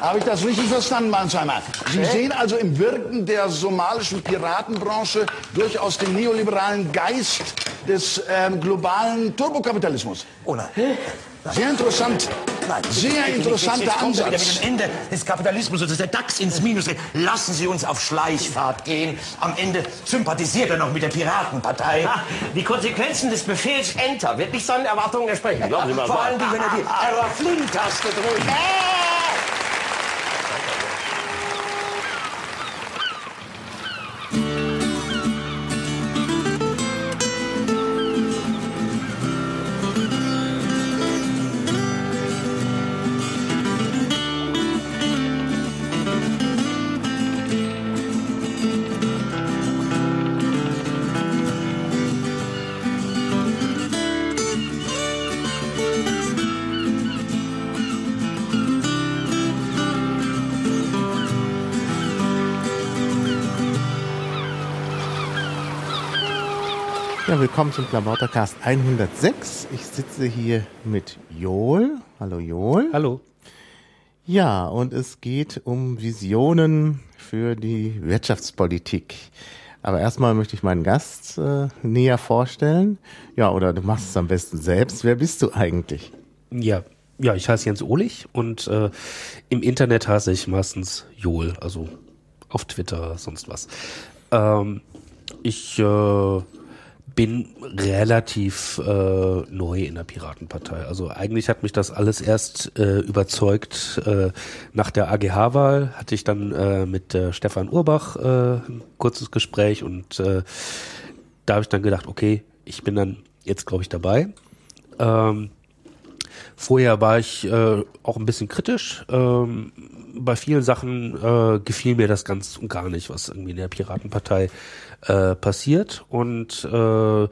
Habe ich das richtig verstanden, Mansheimer? Sie sehen also im Wirken der somalischen Piratenbranche durchaus den neoliberalen Geist des ähm, globalen Turbokapitalismus. Oh nein. Sehr interessant. Nein. Sehr interessanter jetzt, jetzt wieder Ansatz. mit dem Ende des Kapitalismus und dass der DAX ins Minus geht. Lassen Sie uns auf Schleichfahrt gehen. Am Ende sympathisiert er noch mit der Piratenpartei. Ah, Die Konsequenzen des Befehls Enter wird nicht seinen Erwartungen entsprechen. Glauben Sie mal. Vor allem, wenn er die Error Flynn-Taste drückt. Willkommen zum Klamautercast 106. Ich sitze hier mit Joel. Hallo Joel. Hallo. Ja, und es geht um Visionen für die Wirtschaftspolitik. Aber erstmal möchte ich meinen Gast äh, näher vorstellen. Ja, oder du machst es am besten selbst. Wer bist du eigentlich? Ja, ja, ich heiße Jens Ohlich und äh, im Internet heiße ich meistens Joel, also auf Twitter, sonst was. Ähm, ich äh, bin relativ äh, neu in der Piratenpartei. Also eigentlich hat mich das alles erst äh, überzeugt. Äh, nach der AGH-Wahl hatte ich dann äh, mit äh, Stefan Urbach äh, ein kurzes Gespräch und äh, da habe ich dann gedacht, okay, ich bin dann jetzt, glaube ich, dabei. Ähm, Vorher war ich äh, auch ein bisschen kritisch. Ähm, bei vielen Sachen äh, gefiel mir das ganz und gar nicht, was irgendwie in der Piratenpartei äh, passiert und äh,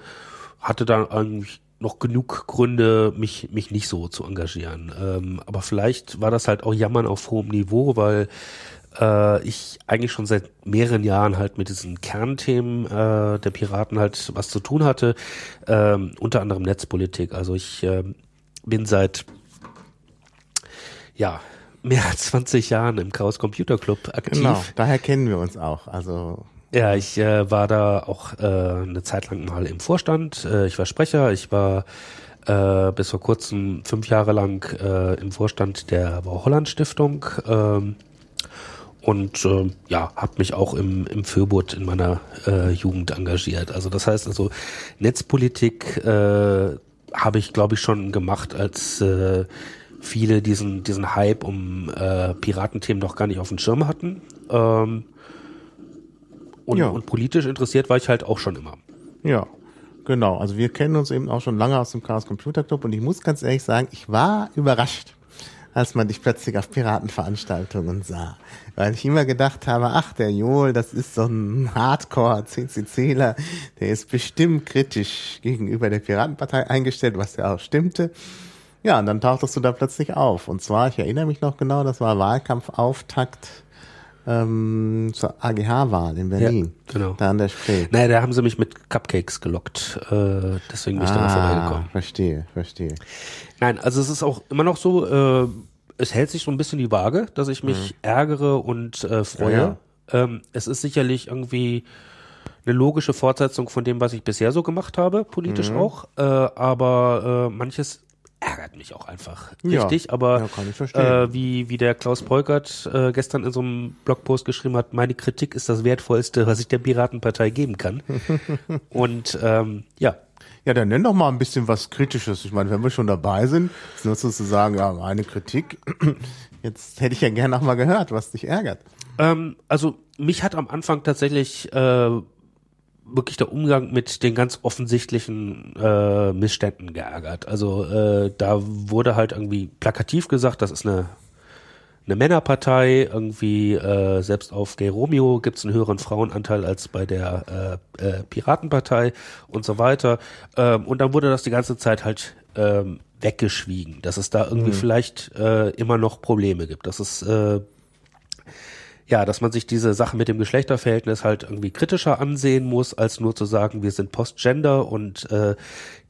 hatte dann eigentlich noch genug Gründe, mich, mich nicht so zu engagieren. Ähm, aber vielleicht war das halt auch Jammern auf hohem Niveau, weil äh, ich eigentlich schon seit mehreren Jahren halt mit diesen Kernthemen äh, der Piraten halt was zu tun hatte, ähm, unter anderem Netzpolitik. Also ich ähm, bin seit ja mehr als 20 Jahren im Chaos Computer Club aktiv. Genau, daher kennen wir uns auch. Also Ja, ich äh, war da auch äh, eine Zeit lang mal im Vorstand. Äh, ich war Sprecher. Ich war äh, bis vor kurzem fünf Jahre lang äh, im Vorstand der Holland Stiftung. Ähm, und äh, ja, habe mich auch im, im Föbut in meiner äh, Jugend engagiert. Also das heißt also Netzpolitik äh, habe ich glaube ich schon gemacht, als äh, viele diesen diesen Hype um äh, Piratenthemen noch gar nicht auf dem Schirm hatten. Ähm, und, Ja. und politisch interessiert war ich halt auch schon immer. Ja, genau. Also wir kennen uns eben auch schon lange aus dem Chaos Computer Club und ich muss ganz ehrlich sagen, ich war überrascht, als man dich plötzlich auf Piratenveranstaltungen sah. Weil ich immer gedacht habe, ach, der Joel, das ist so ein Hardcore-CCCler, der ist bestimmt kritisch gegenüber der Piratenpartei eingestellt, was ja auch stimmte. Ja, und dann tauchtest du da plötzlich auf. Und zwar, ich erinnere mich noch genau, das war Wahlkampfauftakt ähm, zur AGH-Wahl in Berlin. genau. Da an der Spree. Naja, da haben sie mich mit Cupcakes gelockt. Äh, deswegen bin ich dann vorbeigekommen. verstehe, verstehe. Nein, also es ist auch immer noch so, äh, es hält sich so ein bisschen die Waage, dass ich mich ärgere und äh, freue. Ja, Ähm, es ist sicherlich irgendwie eine logische Fortsetzung von dem, was ich bisher so gemacht habe, politisch auch. Äh, aber äh, manches ärgert mich auch einfach Ja. richtig. Aber Ja, ich verstehen. äh, wie, wie der Klaus Peukert äh, gestern in so einem Blogpost geschrieben hat, meine Kritik ist das Wertvollste, was ich der Piratenpartei geben kann. und ähm, ja, Ja, dann nenn doch mal ein bisschen was Kritisches. Ich meine, wenn wir schon dabei sind, ist nur zu sagen, ja, meine Kritik. Jetzt hätte ich ja gerne noch mal gehört, was dich ärgert. Ähm, also mich hat am Anfang tatsächlich äh, wirklich der Umgang mit den ganz offensichtlichen äh, Missständen geärgert. Also äh, da wurde halt irgendwie plakativ gesagt, das ist eine eine Männerpartei, irgendwie äh, selbst auf Gay Romeo gibt es einen höheren Frauenanteil als bei der äh, äh, Piratenpartei und so weiter. Ähm, und dann wurde das die ganze Zeit halt ähm, weggeschwiegen, dass es da irgendwie vielleicht äh, immer noch Probleme gibt, dass es ja, dass man sich diese Sache mit dem Geschlechterverhältnis halt irgendwie kritischer ansehen muss, als nur zu sagen, wir sind Postgender und äh,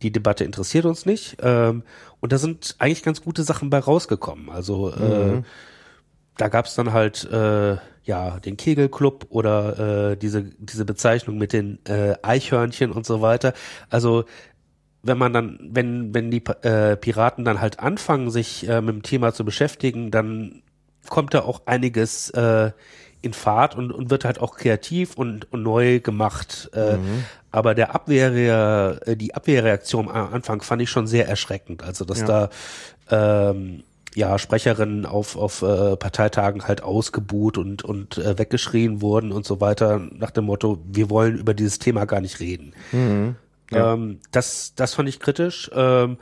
die Debatte interessiert uns nicht. Ähm, und da sind eigentlich ganz gute Sachen bei rausgekommen. Also äh, da gab's dann halt äh, ja den Kegelclub oder äh, diese diese Bezeichnung mit den äh, Eichhörnchen und so weiter. Also wenn man dann, wenn wenn die äh, Piraten dann halt anfangen, sich äh, mit dem Thema zu beschäftigen, dann kommt da auch einiges äh, in Fahrt und, und wird halt auch kreativ und, und neu gemacht. Äh, Aber der Abwehr, äh, die Abwehrreaktion am Anfang fand ich schon sehr erschreckend. Also dass da ähm, ja Sprecherinnen auf, auf äh, Parteitagen halt ausgebuht und, und äh, weggeschrien wurden und so weiter, nach dem Motto, wir wollen über dieses Thema gar nicht reden. Ähm, das, das fand ich kritisch. Ähm,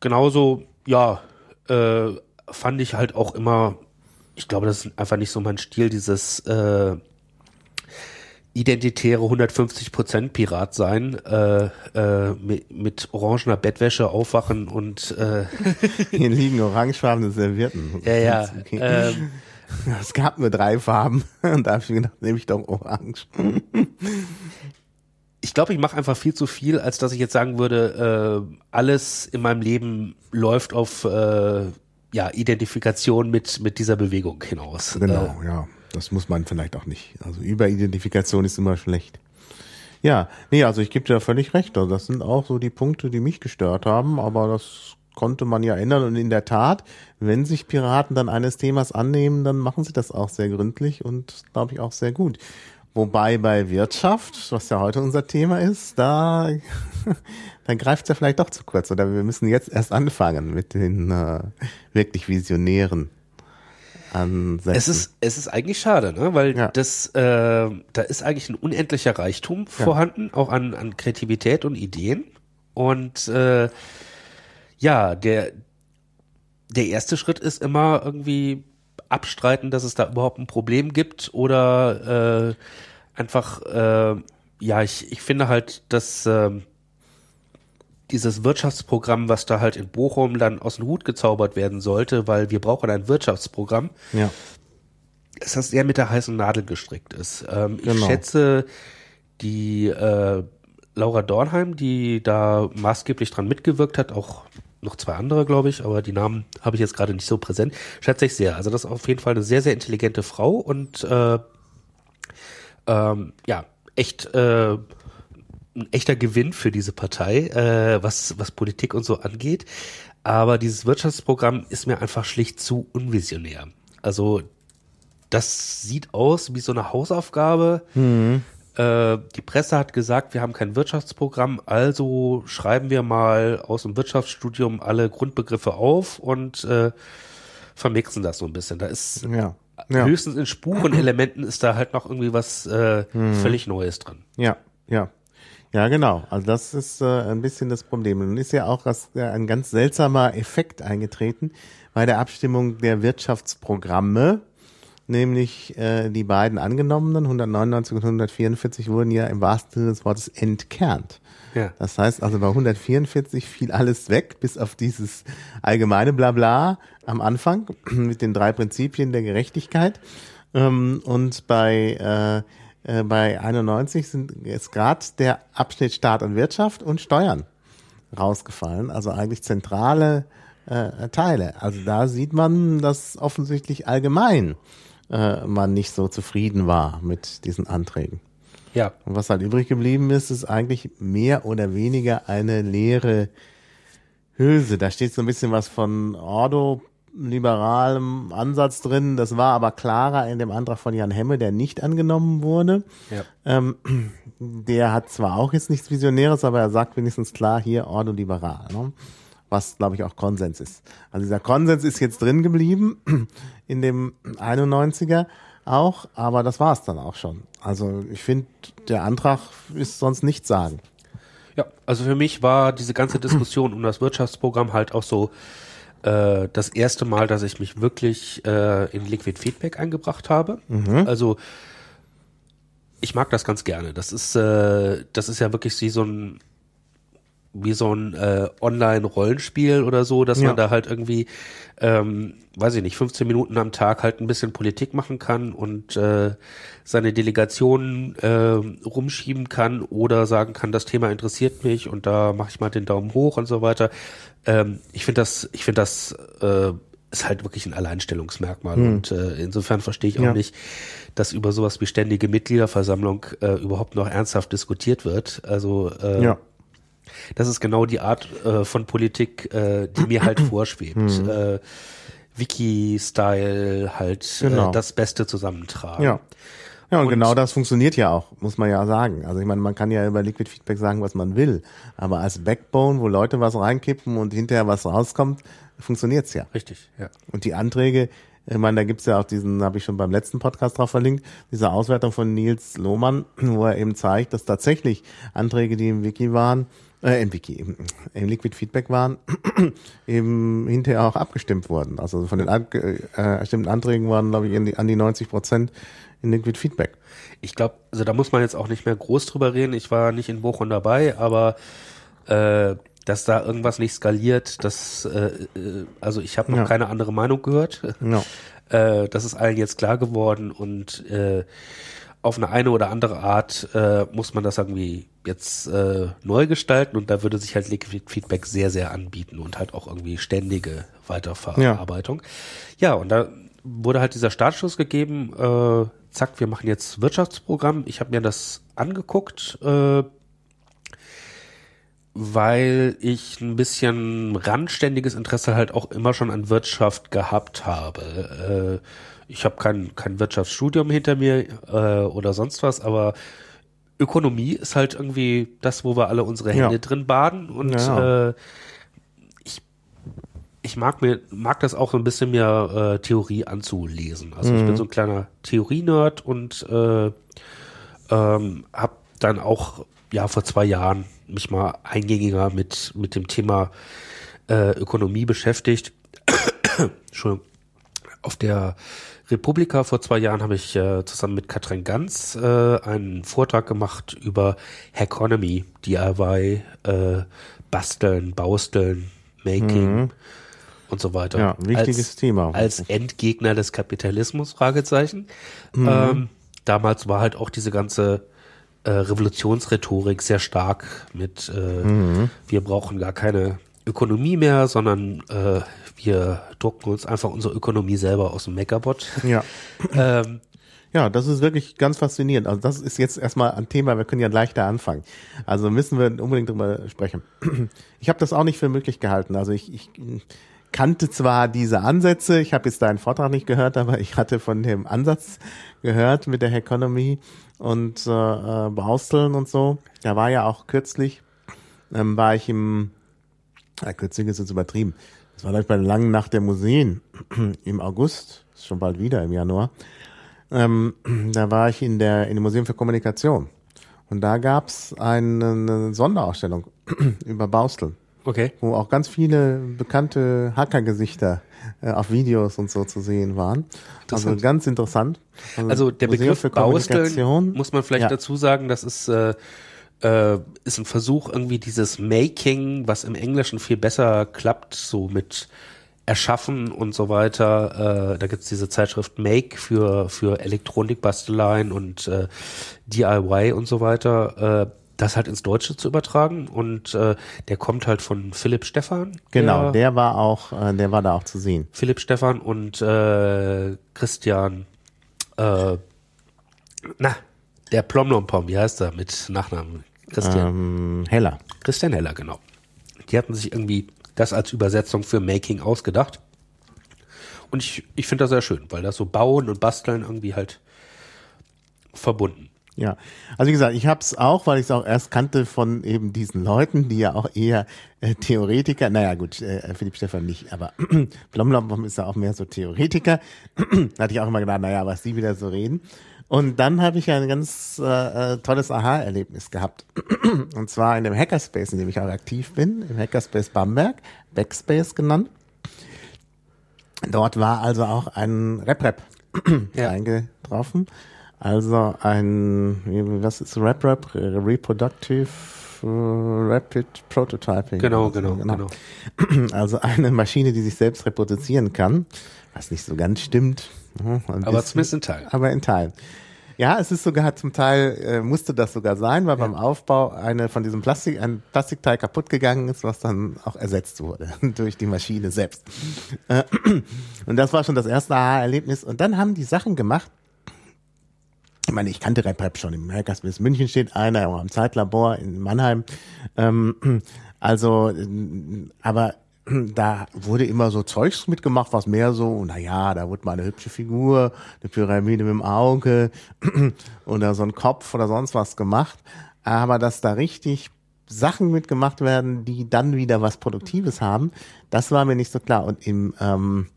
genauso, ja, äh, fand ich halt auch immer, ich glaube, das ist einfach nicht so mein Stil, dieses äh, identitäre 150% Pirat sein, äh, äh, mit, mit orangener Bettwäsche aufwachen und äh, Hier liegen orangefarbene Servietten. ja, ja. Okay. Ähm, es gab nur drei Farben und da habe ich mir gedacht, nehme ich doch orange. ich glaube, ich mache einfach viel zu viel, als dass ich jetzt sagen würde, äh, alles in meinem Leben läuft auf äh, ja, Identifikation mit, mit dieser Bewegung hinaus. Genau, ja. Das muss man vielleicht auch nicht. Also Überidentifikation ist immer schlecht. Ja, nee, also ich gebe dir völlig recht. Also das sind auch so die Punkte, die mich gestört haben, aber das konnte man ja ändern. Und in der Tat, wenn sich Piraten dann eines Themas annehmen, dann machen sie das auch sehr gründlich und glaube ich auch sehr gut. Wobei bei Wirtschaft, was ja heute unser Thema ist, da, dann greift es ja vielleicht doch zu kurz. Oder wir müssen jetzt erst anfangen mit den äh, wirklich Visionären Ansätzen. Es ist, es ist eigentlich schade, ne? weil Ja. das, äh, da ist eigentlich ein unendlicher Reichtum vorhanden, auch an, an Kreativität und Ideen. Und äh, ja, der, der erste Schritt ist immer irgendwie abstreiten, dass es da überhaupt ein Problem gibt oder äh, einfach, äh, ja, ich, ich finde halt, dass ähm, dieses Wirtschaftsprogramm, was da halt in Bochum dann aus dem Hut gezaubert werden sollte, weil wir brauchen ein Wirtschaftsprogramm, ja. dass das sehr mit der heißen Nadel gestrickt ist. Ähm, Ich Genau. schätze die äh, Laura Dornheim, die da maßgeblich dran mitgewirkt hat, auch noch zwei andere, glaube ich, aber die Namen habe ich jetzt gerade nicht so präsent, schätze ich sehr. Also das ist auf jeden Fall eine sehr, sehr intelligente Frau und äh, ähm, ja, echt äh, ein echter Gewinn für diese Partei, äh, was, was Politik und so angeht. Aber dieses Wirtschaftsprogramm ist mir einfach schlicht zu unvisionär. Also das sieht aus wie so eine Hausaufgabe. Äh, die Presse hat gesagt, wir haben kein Wirtschaftsprogramm, also schreiben wir mal aus dem Wirtschaftsstudium alle Grundbegriffe auf und äh, vermixen das so ein bisschen. Da ist Ja. Ja. höchstens in Spurenelementen ist da halt noch irgendwie was äh, völlig Neues dran. Ja, ja. Ja, genau. Also das ist äh, ein bisschen das Problem. Nun ist ja auch was, äh, ein ganz seltsamer Effekt eingetreten bei der Abstimmung der Wirtschaftsprogramme, nämlich äh, die beiden angenommenen, 199 und 144, wurden ja im wahrsten Sinne des Wortes entkernt. Ja. Das heißt also bei 144 fiel alles weg, bis auf dieses allgemeine Blabla am Anfang mit den drei Prinzipien der Gerechtigkeit. Ähm, und bei, äh, äh, bei 91 sind jetzt gerade der Abschnitt Staat und Wirtschaft und Steuern rausgefallen. Also eigentlich zentrale äh, Teile. Also da sieht man, dass offensichtlich allgemein äh, man nicht so zufrieden war mit diesen Anträgen. Ja. Und was halt übrig geblieben ist, ist eigentlich mehr oder weniger eine leere Hülse. Da steht so ein bisschen was von ordoliberalem Ansatz drin. Das war aber klarer in dem Antrag von Jan Hemme, der nicht angenommen wurde. Ja. Ähm, der hat zwar auch jetzt nichts Visionäres, aber er sagt wenigstens klar hier ordoliberal. Ne? Was, glaube ich, auch Konsens ist. Also dieser Konsens ist jetzt drin geblieben in dem 91er auch, aber das war es dann auch schon. Also ich finde, der Antrag ist sonst nichts sagen. Ja, also für mich war diese ganze Diskussion um das Wirtschaftsprogramm halt auch so äh, das erste Mal, dass ich mich wirklich äh, in Liquid Feedback eingebracht habe. Also ich mag das ganz gerne. Das ist, äh, das ist ja wirklich wie so ein wie so ein äh, Online-Rollenspiel oder so, dass Ja. man da halt irgendwie, ähm, weiß ich nicht, 15 Minuten am Tag halt ein bisschen Politik machen kann und äh, seine Delegationen äh, rumschieben kann oder sagen kann, das Thema interessiert mich und da mache ich mal den Daumen hoch und so weiter. Ähm, ich finde das, ich finde das äh, ist halt wirklich ein Alleinstellungsmerkmal. Und äh, insofern verstehe ich auch Ja. nicht, dass über sowas wie ständige Mitgliederversammlung äh, überhaupt noch ernsthaft diskutiert wird. Also äh, Ja. Das ist genau die Art äh, von Politik, äh, die mir halt vorschwebt. Äh, Wiki-Style, halt Genau. äh, das Beste zusammentragen. Ja. Ja, und, Und- genau das funktioniert ja auch, muss man ja sagen. Also ich meine, man kann ja über Liquid Feedback sagen, was man will. Aber als Backbone, wo Leute was reinkippen und hinterher was rauskommt, funktioniert's ja. Richtig, ja. Und die Anträge, ich meine, da gibt's ja auch diesen, habe ich schon beim letzten Podcast drauf verlinkt, diese Auswertung von Nils Lohmann, wo er eben zeigt, dass tatsächlich Anträge, die im Wiki waren, äh, im Wiki, im, Liquid Feedback waren, eben hinterher auch abgestimmt wurden. Also von den abge- äh, bestimmten Anträgen waren, glaube ich, in die, an die 90 Prozent in Liquid Feedback. Ich glaube, also da muss man jetzt auch nicht mehr groß drüber reden. Ich war nicht in Bochum dabei, aber äh, dass da irgendwas nicht skaliert, das, äh, äh, also ich habe noch Ja. keine andere Meinung gehört. Ja. Äh, das ist allen jetzt klar geworden und äh, auf eine eine oder andere Art äh, muss man das irgendwie jetzt äh, neu gestalten und da würde sich halt Liquid Feedback sehr, sehr anbieten und halt auch irgendwie ständige Weiterverarbeitung. Ja, und da wurde halt dieser Startschuss gegeben, äh, zack, wir machen jetzt Wirtschaftsprogramm. Ich habe mir das angeguckt, äh, weil ich ein bisschen randständiges Interesse halt auch immer schon an Wirtschaft gehabt habe. Äh, ich habe kein, kein Wirtschaftsstudium hinter mir äh, oder sonst was, aber Ökonomie ist halt irgendwie das, wo wir alle unsere Hände Ja. drin baden und Ja. äh, ich, ich mag mir mag das auch so ein bisschen mehr äh, Theorie anzulesen. Also ich bin so ein kleiner Theorie-Nerd und äh, ähm, habe dann auch ja vor zwei Jahren mich mal eingängiger mit mit dem Thema äh, Ökonomie beschäftigt. Entschuldigung. Auf der Republika vor zwei Jahren habe ich äh, zusammen mit Katrin Ganz äh, einen Vortrag gemacht über Hackonomy, DIY, äh, Basteln, Bausteln, Making und so weiter. Ja, wichtiges als, Thema. Als Endgegner des Kapitalismus, Fragezeichen. Mhm. Ähm, damals war halt auch diese ganze äh, Revolutionsrhetorik sehr stark mit äh, Mhm. wir brauchen gar keine Ökonomie mehr, sondern äh, wir drucken uns einfach unsere Ökonomie selber aus dem Megabot. Ja. ähm, Ja, das ist wirklich ganz faszinierend. Also das ist jetzt erstmal ein Thema, wir können ja leichter anfangen. Also müssen wir unbedingt drüber sprechen. Ich habe das auch nicht für möglich gehalten. Also ich, ich kannte zwar diese Ansätze, ich habe jetzt deinen Vortrag nicht gehört, aber ich hatte von dem Ansatz gehört mit der Economy und äh, äh, Bausteln und so. Da war ja auch kürzlich, ähm, war ich im, ja, kürzlich ist jetzt übertrieben, das war gleich bei der langen Nacht der Museen im August, ist schon bald wieder im Januar. Ähm, da war ich in der in dem Museum für Kommunikation und da gab's eine, eine Sonderausstellung über Bausteln, okay. wo auch ganz viele bekannte Hackergesichter äh, auf Videos und so zu sehen waren. Also ganz interessant. Also der Museum Begriff Kommunikation. muss man vielleicht Ja. dazu sagen, das ist, äh, äh, ist ein Versuch, irgendwie dieses Making, was im Englischen viel besser klappt, so mit Erschaffen und so weiter. Äh, da gibt's diese Zeitschrift Make für, für Elektronikbasteleien und äh, DIY und so weiter. Äh, das halt ins Deutsche zu übertragen und äh, der kommt halt von Philipp Stephan. Genau, der, der war auch, äh, der war da auch zu sehen. Philipp Stephan und äh, Christian, äh, na, der Plomlompom, wie heißt er mit Nachnamen? Christian. Ähm, Heller. Christian Heller, genau. Die hatten sich irgendwie das als Übersetzung für Making ausgedacht. Und ich, ich finde das sehr schön, weil das so Bauen und Basteln irgendwie halt verbunden. Ja, also wie gesagt, ich habe es auch, weil ich es auch erst kannte von eben diesen Leuten, die ja auch eher äh, Theoretiker, naja gut, äh, Philipp Stefan nicht, aber Blomlom ist ja auch mehr so Theoretiker. da hatte ich auch immer gedacht, naja, was die wieder so reden. Und dann habe ich ein ganz äh, äh, tolles Aha-Erlebnis gehabt. Und zwar in dem Hackerspace, in dem ich auch aktiv bin, im Hackerspace Bamberg, Backspace genannt. Dort war also auch ein RepRap Ja. eingetroffen. Also ein, was ist RepRap? Reproductive äh, Rapid Prototyping. Genau, Also, genau, genau. Also eine Maschine, die sich selbst reproduzieren kann, was nicht so ganz stimmt. Aber zumindest in Teilen. Aber in Teilen. Ja, es ist sogar zum Teil, äh, musste das sogar sein, weil beim Aufbau eine von diesem Plastik, ein Plastikteil kaputt gegangen ist, was dann auch ersetzt wurde durch die Maschine selbst. Äh, und das war schon das erste Aha-Erlebnis. Und dann haben die Sachen gemacht, ich meine, ich kannte RepRap schon. Im Hackerspace München steht einer, auch am Zeitlabor in Mannheim. Ähm, also, äh, aber da wurde immer so Zeugs mitgemacht, was mehr so, naja, da wurde mal eine hübsche Figur, eine Pyramide mit dem Auge oder so ein Kopf oder sonst was gemacht. Aber dass da richtig Sachen mitgemacht werden, die dann wieder was Produktives haben, das war mir nicht so klar. Und im, ähm,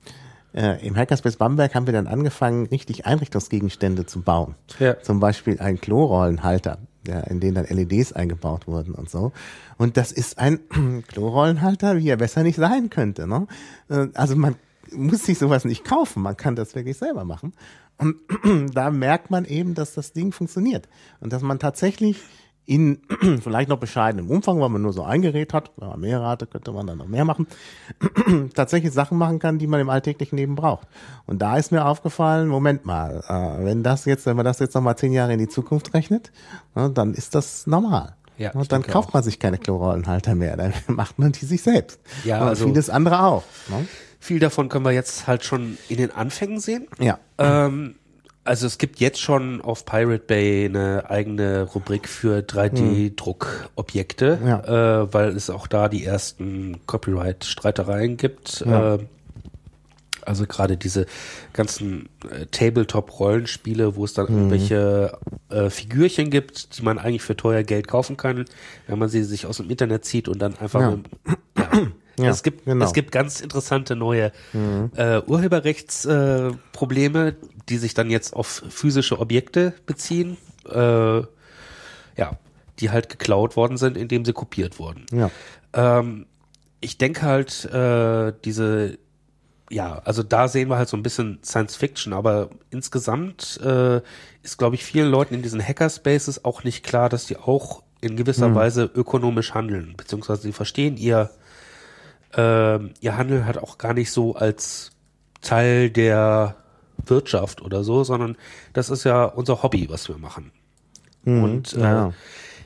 äh, im Hackerspace Bamberg haben wir dann angefangen, richtig Einrichtungsgegenstände zu bauen. Ja. Zum Beispiel einen Klorollenhalter, der, in den dann LEDs eingebaut wurden und so. Und das ist ein Klorollenhalter, wie er besser nicht sein könnte. Ne? Äh, Also man muss sich sowas nicht kaufen, man kann das wirklich selber machen. Und da merkt man eben, dass das Ding funktioniert. Und dass man tatsächlich in vielleicht noch bescheidenem Umfang, weil man nur so ein Gerät hat, wenn man mehrere hatte, könnte man dann noch mehr machen, tatsächlich Sachen machen kann, die man im alltäglichen Leben braucht. Und da ist mir aufgefallen, Moment mal, äh, wenn das jetzt, wenn man das jetzt noch mal zehn Jahre in die Zukunft rechnet, ne, dann ist das normal. Ja, und ich dann kauft auch. man sich keine Klorollenhalter mehr, dann macht man die sich selbst. Ja, und also- vieles andere auch. Ne? Viel davon können wir jetzt halt schon in den Anfängen sehen. Ja. Ähm, also es gibt jetzt schon auf Pirate Bay eine eigene Rubrik für 3D-Druckobjekte, Ja. äh, weil es auch da die ersten Copyright-Streitereien gibt. Ja. Äh, also gerade diese ganzen äh, Tabletop-Rollenspiele, wo es dann irgendwelche äh, Figürchen gibt, die man eigentlich für teuer Geld kaufen kann, wenn man sie sich aus dem Internet zieht und dann einfach Ja. mit, ja. Ja, es gibt genau. es gibt ganz interessante neue äh, Urheberrechtsprobleme, äh, Probleme, die sich dann jetzt auf physische Objekte beziehen, äh, ja, die halt geklaut worden sind, indem sie kopiert wurden. Ja. Ähm, ich denke halt, äh, diese, ja, also da sehen wir halt so ein bisschen Science Fiction, aber insgesamt äh, ist, glaube ich, vielen Leuten in diesen Hackerspaces auch nicht klar, dass die auch in gewisser Weise ökonomisch handeln, beziehungsweise sie verstehen ihr, ähm, ihr Handeln halt auch gar nicht so als Teil der Wirtschaft oder so, sondern das ist ja unser Hobby, was wir machen. Und äh, ja.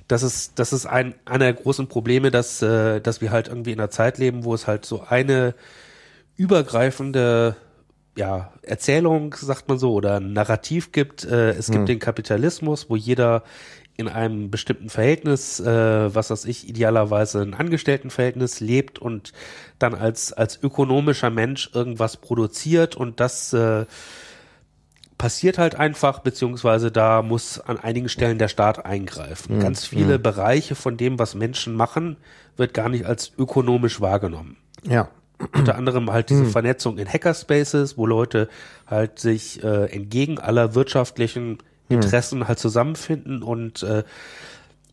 das ist das ist ein einer der großen Probleme, dass äh, dass wir halt irgendwie in einer Zeit leben, wo es halt so eine übergreifende ja, Erzählung, sagt man so, oder Narrativ gibt. Äh, es gibt den Kapitalismus, wo jeder in einem bestimmten Verhältnis, äh, was weiß ich, idealerweise ein Angestelltenverhältnis lebt und dann als, als ökonomischer Mensch irgendwas produziert und das äh, passiert halt einfach, beziehungsweise da muss an einigen Stellen der Staat eingreifen. Ganz viele Bereiche von dem, was Menschen machen, wird gar nicht als ökonomisch wahrgenommen Ja. unter anderem halt diese Vernetzung in Hackerspaces, wo Leute halt sich äh, entgegen aller wirtschaftlichen Interessen halt zusammenfinden und äh,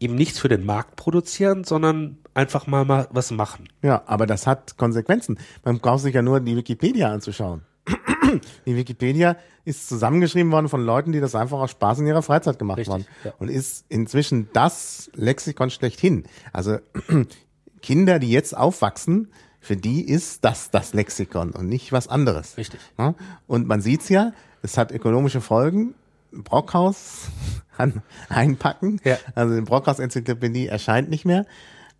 eben nichts für den Markt produzieren, sondern einfach mal, mal was machen. Ja, aber das hat Konsequenzen. Man braucht sich ja nur die Wikipedia anzuschauen. Die Wikipedia ist zusammengeschrieben worden von Leuten, die das einfach aus Spaß in ihrer Freizeit gemacht Richtig, haben. ja. Und ist inzwischen das Lexikon schlechthin. Also Kinder, die jetzt aufwachsen, für die ist das das Lexikon und nicht was anderes. Richtig. Und man sieht's ja, es hat ökonomische Folgen. Brockhaus an, einpacken. Ja. Also die Brockhaus-Enzyklopädie erscheint nicht mehr.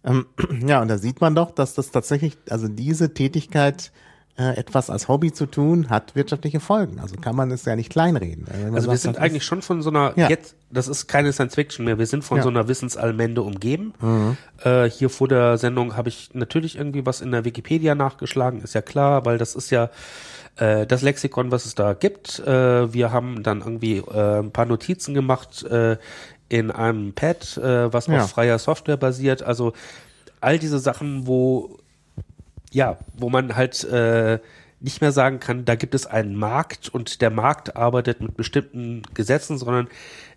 Ähm, ja, und da sieht man doch, dass das tatsächlich, also diese Tätigkeit, äh, etwas als Hobby zu tun, hat wirtschaftliche Folgen. Also kann man es ja nicht kleinreden. Also wir sind eigentlich schon von so einer, Ja. jetzt, das ist keine Science Fiction mehr, wir sind von Ja. Mhm. so einer Wissensallmende umgeben. Äh, hier vor der Sendung habe ich natürlich irgendwie was in der Wikipedia nachgeschlagen, ist ja klar, weil das ist ja äh, das Lexikon, was es da gibt. Äh, wir haben dann irgendwie äh, ein paar Notizen gemacht in einem Pad, was Ja. auf freier Software basiert. Also all diese Sachen, wo ja, wo man halt äh, nicht mehr sagen kann, da gibt es einen Markt und der Markt arbeitet mit bestimmten Gesetzen, sondern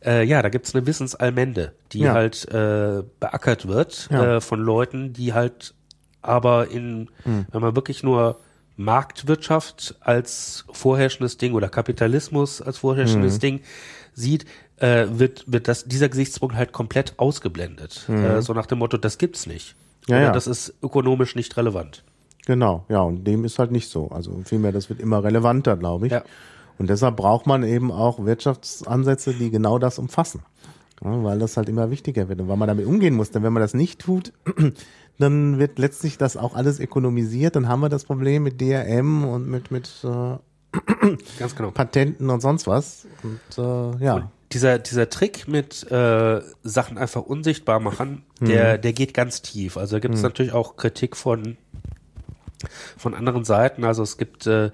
äh, ja, da gibt es eine Wissensallmende, die Ja. halt äh, beackert wird Ja. äh, von Leuten, die halt aber in, wenn man wirklich nur Marktwirtschaft als vorherrschendes Ding oder Kapitalismus als vorherrschendes Ding sieht, äh, wird, wird das, dieser Gesichtspunkt halt komplett ausgeblendet. Äh, so nach dem Motto, das gibt's nicht. Ja, ja. das ist ökonomisch nicht relevant. Genau, ja, und dem ist halt nicht so. Also vielmehr, das wird immer relevanter, glaube ich. Ja. Und deshalb braucht man eben auch Wirtschaftsansätze, die genau das umfassen. Ja, weil das halt immer wichtiger wird und weil man damit umgehen muss. Denn wenn man das nicht tut, dann wird letztlich das auch alles ökonomisiert. Dann haben wir das Problem mit DRM und mit, mit äh, genau. Patenten und sonst was. Und äh, ja. dieser, dieser Trick mit äh, Sachen einfach unsichtbar machen, der, der geht ganz tief. Also da gibt es natürlich auch Kritik von, von anderen Seiten. Also es gibt äh,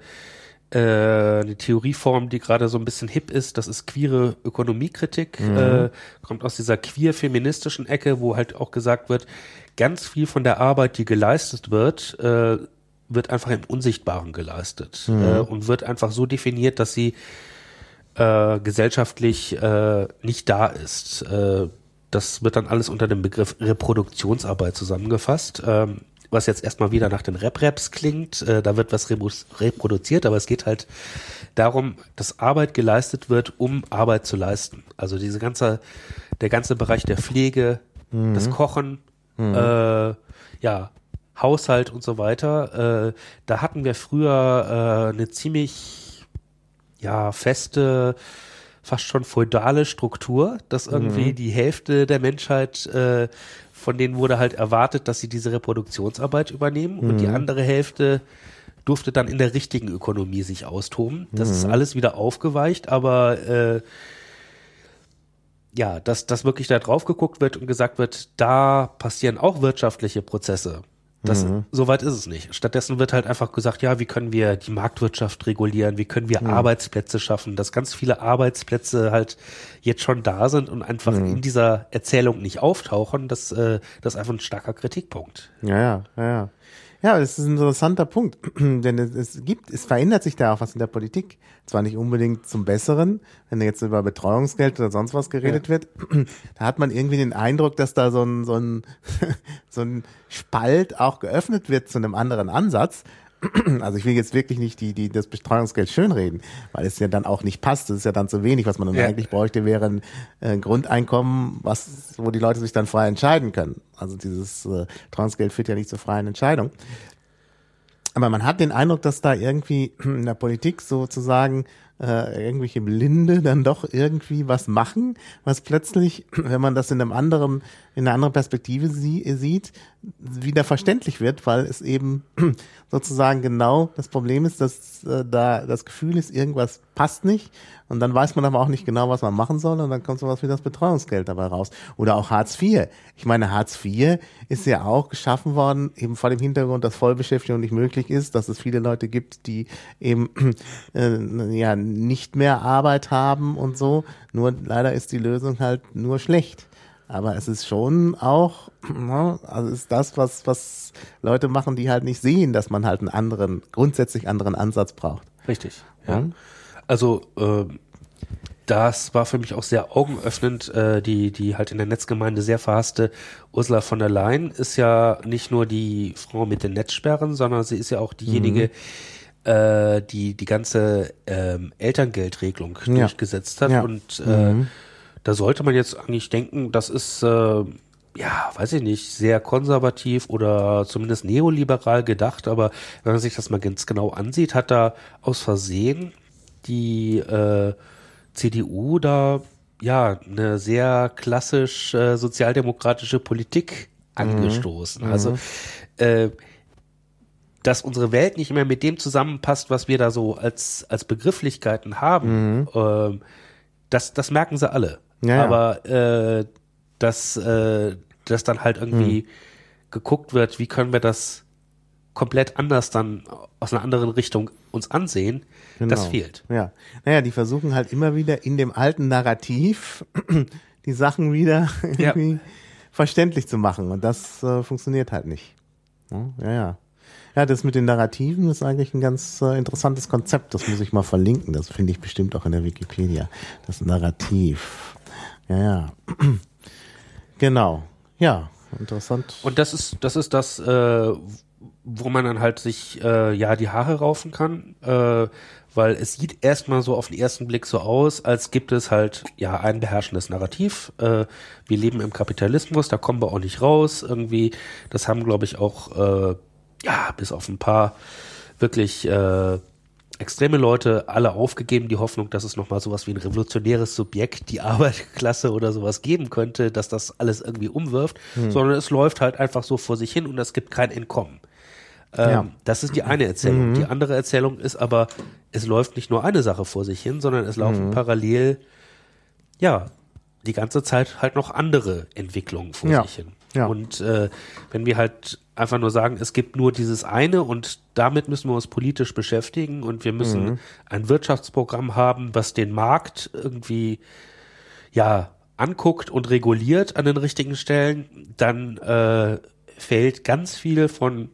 äh, eine Theorieform, die gerade so ein bisschen hip ist, das ist queere Ökonomiekritik, äh, kommt aus dieser queer-feministischen Ecke, wo halt auch gesagt wird, ganz viel von der Arbeit, die geleistet wird, äh, wird einfach im Unsichtbaren geleistet äh, und wird einfach so definiert, dass sie äh, gesellschaftlich äh, nicht da ist. Äh, das wird dann alles unter dem Begriff Reproduktionsarbeit zusammengefasst, ähm, was jetzt erstmal wieder nach den Rep-Raps klingt. Äh, da wird was reproduziert, aber es geht halt darum, dass Arbeit geleistet wird, um Arbeit zu leisten. Also diese ganze, der ganze Bereich der Pflege, das Kochen, äh, ja, Haushalt und so weiter. Äh, da hatten wir früher äh, eine ziemlich ja, feste, fast schon feudale Struktur, dass irgendwie die Hälfte der Menschheit, äh, von denen wurde halt erwartet, dass sie diese Reproduktionsarbeit übernehmen und die andere Hälfte durfte dann in der richtigen Ökonomie sich austoben. Das ist alles wieder aufgeweicht, aber äh, ja, dass, dass wirklich da drauf geguckt wird und gesagt wird, da passieren auch wirtschaftliche Prozesse. Das, Soweit ist es nicht. Stattdessen wird halt einfach gesagt, ja, wie können wir die Marktwirtschaft regulieren, wie können wir Arbeitsplätze schaffen, dass ganz viele Arbeitsplätze halt jetzt schon da sind und einfach in dieser Erzählung nicht auftauchen, das, äh, das ist einfach ein starker Kritikpunkt. Ja, ja, ja, ja. Ja, das ist ein interessanter Punkt, denn es, es gibt, es verändert sich da auch was in der Politik. Zwar nicht unbedingt zum Besseren, wenn jetzt über Betreuungsgeld oder sonst was geredet wird, da hat man irgendwie den Eindruck, dass da so ein, so ein, so ein Spalt auch geöffnet wird zu einem anderen Ansatz. Also ich will jetzt wirklich nicht die, die das Betreuungsgeld schönreden, weil es ja dann auch nicht passt. Das ist ja dann zu wenig. Was man dann Ja. eigentlich bräuchte, wäre ein äh, Grundeinkommen, was, wo die Leute sich dann frei entscheiden können. Also dieses äh, Betreuungsgeld führt ja nicht zur freien Entscheidung. Aber man hat den Eindruck, dass da irgendwie in der Politik sozusagen äh, irgendwelche Blinde dann doch irgendwie was machen, was plötzlich, wenn man das in einem anderen, in einer anderen Perspektive sie, sieht, wieder verständlich wird, weil es eben sozusagen genau das Problem ist, dass äh, da das Gefühl ist, irgendwas passt nicht und dann weiß man aber auch nicht genau, was man machen soll und dann kommt sowas wie das Betreuungsgeld dabei raus. Oder auch Hartz IV. Ich meine, Hartz IV ist ja auch geschaffen worden, eben vor dem Hintergrund, dass Vollbeschäftigung nicht möglich ist, dass es viele Leute gibt, die eben äh, ja nicht mehr Arbeit haben und so. Nur leider ist die Lösung halt nur schlecht. Aber es ist schon auch, ne, also ist das, was, was Leute machen, die halt nicht sehen, dass man halt einen anderen, grundsätzlich anderen Ansatz braucht. Richtig. Ja. Also äh, das war für mich auch sehr augenöffnend. Äh, die, die halt in der Netzgemeinde sehr verhasste Ursula von der Leyen ist ja nicht nur die Frau mit den Netzsperren, sondern sie ist ja auch diejenige, äh, die die ganze ähm, Elterngeldregelung Ja. durchgesetzt hat. Ja. Und äh, da sollte man jetzt eigentlich denken, das ist äh, ja, weiß ich nicht, sehr konservativ oder zumindest neoliberal gedacht, aber wenn man sich das mal ganz genau ansieht, hat da aus Versehen die äh, CDU da ja eine sehr klassisch äh, sozialdemokratische Politik angestoßen. Also äh, dass unsere Welt nicht mehr mit dem zusammenpasst, was wir da so als, als Begrifflichkeiten haben, ähm, das, das merken sie alle. Ja. Aber äh, dass, äh, dass dann halt irgendwie geguckt wird, wie können wir das komplett anders dann aus einer anderen Richtung uns ansehen, das Genau. fehlt. Ja. Naja, die versuchen halt immer wieder in dem alten Narrativ die Sachen wieder Ja. irgendwie verständlich zu machen. Und das äh, funktioniert halt nicht. Ja, ja, ja. Ja, das mit den Narrativen ist eigentlich ein ganz äh, interessantes Konzept. Das muss ich mal verlinken. Das finde ich bestimmt auch in der Wikipedia. Das Narrativ. Ja, ja. genau. Ja, interessant. Und das ist, das ist das, äh, wo man dann halt sich äh, ja die Haare raufen kann, äh, weil es sieht erstmal so auf den ersten Blick so aus, als gibt es halt ja ein beherrschendes Narrativ. Äh, wir leben im Kapitalismus, da kommen wir auch nicht raus. Irgendwie, das haben, glaube ich, auch äh, ja bis auf ein paar wirklich äh, extreme Leute alle aufgegeben, die Hoffnung, dass es nochmal sowas wie ein revolutionäres Subjekt, die Arbeiterklasse oder sowas geben könnte, dass das alles irgendwie umwirft, sondern es läuft halt einfach so vor sich hin und es gibt kein Entkommen. Ähm, Ja. Das ist die eine Erzählung. Die andere Erzählung ist aber, es läuft nicht nur eine Sache vor sich hin, sondern es laufen parallel, ja, die ganze Zeit halt noch andere Entwicklungen vor Ja. sich hin. Ja. Und äh, wenn wir halt einfach nur sagen, es gibt nur dieses eine und damit müssen wir uns politisch beschäftigen und wir müssen Mhm. ein Wirtschaftsprogramm haben, was den Markt irgendwie ja anguckt und reguliert an den richtigen Stellen, dann äh, fällt ganz viel von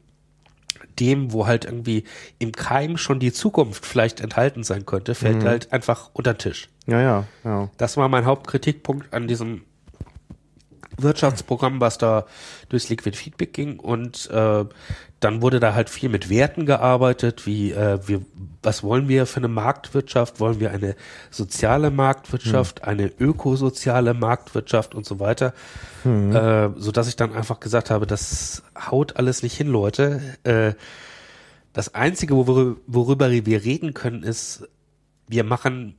dem, wo halt irgendwie im Keim schon die Zukunft vielleicht enthalten sein könnte, fällt halt einfach unter den Tisch. Ja, ja, ja. Das war mein Hauptkritikpunkt an diesem Wirtschaftsprogramm, was da durchs Liquid Feedback ging. Und äh, dann wurde da halt viel mit Werten gearbeitet, wie äh, wir, was wollen wir für eine Marktwirtschaft? Wollen wir eine soziale Marktwirtschaft, eine ökosoziale Marktwirtschaft und so weiter? Äh, so dass ich dann einfach gesagt habe, das haut alles nicht hin, Leute. Äh, das Einzige, worüber, worüber wir reden können, ist, wir machen,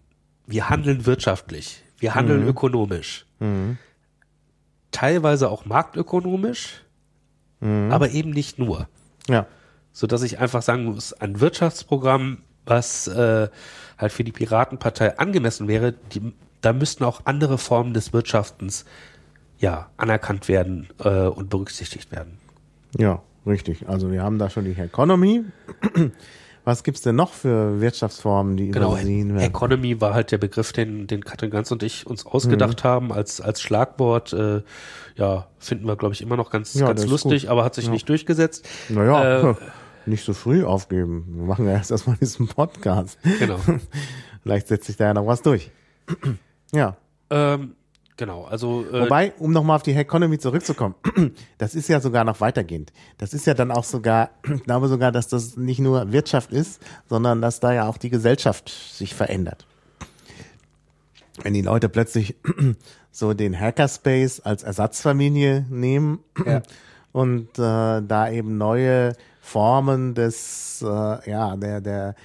wir handeln wirtschaftlich, wir handeln ökonomisch. Teilweise auch marktökonomisch, aber eben nicht nur. Ja. So dass ich einfach sagen muss, ein Wirtschaftsprogramm, was äh, halt für die Piratenpartei angemessen wäre, die, da müssten auch andere Formen des Wirtschaftens ja anerkannt werden äh, und berücksichtigt werden. Ja, richtig. Also wir haben da schon die Economy. Was gibt's denn noch für Wirtschaftsformen, die Genau, übersehen werden? Economy war halt der Begriff, den, den Katrin Ganz und ich uns ausgedacht Mhm. haben als, als Schlagwort. Äh, ja, finden wir, glaube ich, immer noch ganz, Ja, ganz lustig, aber hat sich nicht durchgesetzt. Naja, Äh, nicht so früh aufgeben. Wir machen ja erst erstmal diesen Podcast. Genau. Vielleicht setzt sich da ja noch was durch. ja. ähm, genau, also äh, Wobei, um nochmal auf die Economy zurückzukommen, das ist ja sogar noch weitergehend. Das ist ja dann auch sogar, ich glaube sogar, dass das nicht nur Wirtschaft ist, sondern dass da ja auch die Gesellschaft sich verändert. Wenn die Leute plötzlich so den Hackerspace als Ersatzfamilie nehmen und äh, da eben neue Formen des, äh, ja, der, der,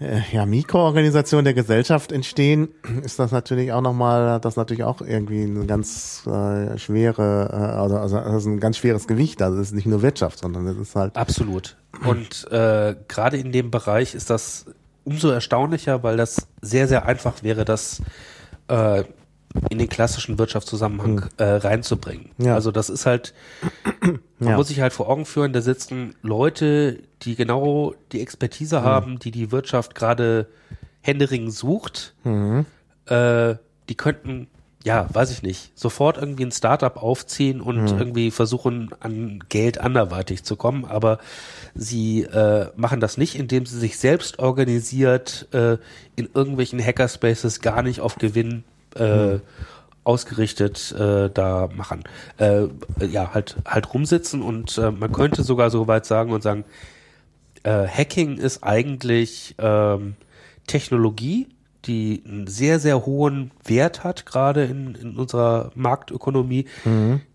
äh, ja, Mikroorganisation der Gesellschaft entstehen, ist das natürlich auch nochmal, das natürlich auch irgendwie eine ganz äh, schwere, äh, also, also das ist ein ganz schweres Gewicht. Also es ist nicht nur Wirtschaft, sondern es ist halt, Absolut. Und äh, gerade in dem Bereich ist das umso erstaunlicher, weil das sehr, sehr einfach wäre, das äh, in den klassischen Wirtschaftszusammenhang äh, reinzubringen. Ja. Also das ist halt, man Ja. muss sich halt vor Augen führen, da sitzen Leute, die genau die Expertise haben, die die Wirtschaft gerade händeringend sucht. Äh, die könnten, ja, weiß ich nicht, sofort irgendwie ein Startup aufziehen und irgendwie versuchen, an Geld anderweitig zu kommen, aber sie äh, machen das nicht, indem sie sich selbst organisiert äh, in irgendwelchen Hackerspaces gar nicht auf Gewinn äh, ausgerichtet äh, da machen. Äh, ja, halt halt rumsitzen und äh, man könnte sogar so weit sagen und sagen, äh, Hacking ist eigentlich ähm, Technologie, die einen sehr, sehr hohen Wert hat, gerade in, in unserer Marktökonomie,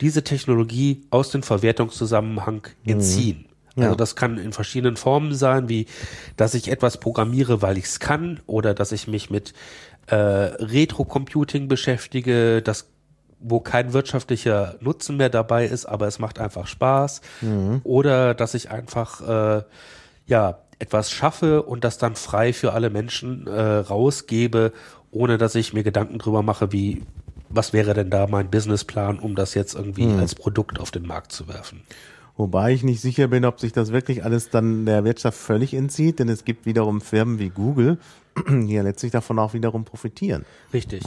diese Technologie aus dem Verwertungszusammenhang entziehen. Also das kann in verschiedenen Formen sein, wie dass ich etwas programmiere, weil ich es kann, oder dass ich mich mit äh, Retro-Computing beschäftige, das wo kein wirtschaftlicher Nutzen mehr dabei ist, aber es macht einfach Spaß. Oder dass ich einfach äh, ja etwas schaffe und das dann frei für alle Menschen äh, rausgebe, ohne dass ich mir Gedanken drüber mache, wie was wäre denn da mein Businessplan, um das jetzt irgendwie als Produkt auf den Markt zu werfen. Wobei ich nicht sicher bin, ob sich das wirklich alles dann der Wirtschaft völlig entzieht, denn es gibt wiederum Firmen wie Google, die ja letztlich davon auch wiederum profitieren. Richtig.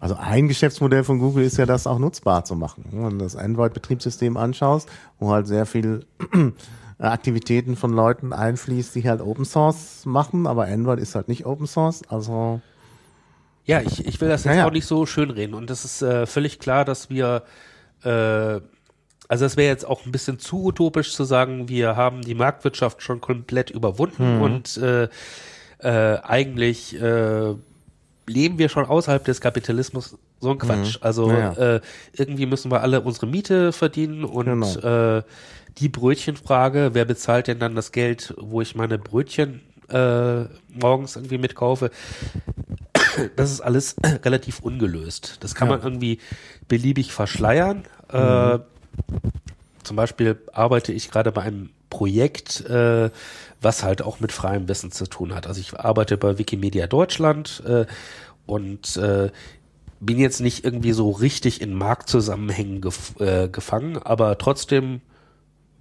Also ein Geschäftsmodell von Google ist ja, das auch nutzbar zu machen. Wenn du das Android-Betriebssystem anschaust, wo halt sehr viel Aktivitäten von Leuten einfließt, die halt Open Source machen, aber Android ist halt nicht Open Source, also Ja, ich, ich will das jetzt Ja, ja. auch nicht so schön reden. Und es ist äh, völlig klar, dass wir, äh, also es wäre jetzt auch ein bisschen zu utopisch zu sagen, wir haben die Marktwirtschaft schon komplett überwunden Mhm. und äh, äh, eigentlich äh, leben wir schon außerhalb des Kapitalismus. So ein Quatsch. Also Mhm. Ja, ja. Äh, irgendwie müssen wir alle unsere Miete verdienen und Genau. äh, die Brötchenfrage, wer bezahlt denn dann das Geld, wo ich meine Brötchen äh, morgens irgendwie mitkaufe, das ist alles relativ ungelöst. Das kann Ja. man irgendwie beliebig verschleiern. Äh, zum Beispiel arbeite ich gerade bei einem Projekt, äh, was halt auch mit freiem Wissen zu tun hat. Also ich arbeite bei Wikimedia Deutschland äh, und äh, bin jetzt nicht irgendwie so richtig in Marktzusammenhängen gef äh, gefangen, aber trotzdem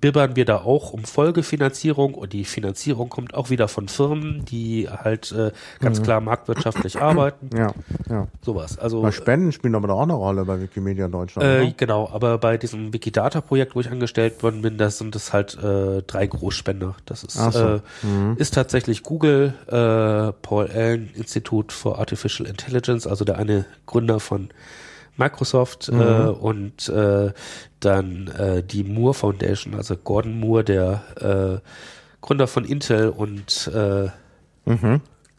bibbern wir da auch um Folgefinanzierung und die Finanzierung kommt auch wieder von Firmen, die halt äh, ganz klar marktwirtschaftlich arbeiten. Ja, ja. Sowas. Also Bei Spenden spielen aber auch eine Rolle bei Wikimedia Deutschland. äh, oder? genau, aber bei diesem Wikidata-Projekt, wo ich angestellt worden bin, das sind es halt äh, drei Großspender. Das ist, so. äh, ist tatsächlich Google, äh, Paul Allen Institute for Artificial Intelligence, also der eine Gründer von Microsoft äh, und äh, dann äh, die Moore Foundation, also Gordon Moore, der äh, Gründer von Intel und äh,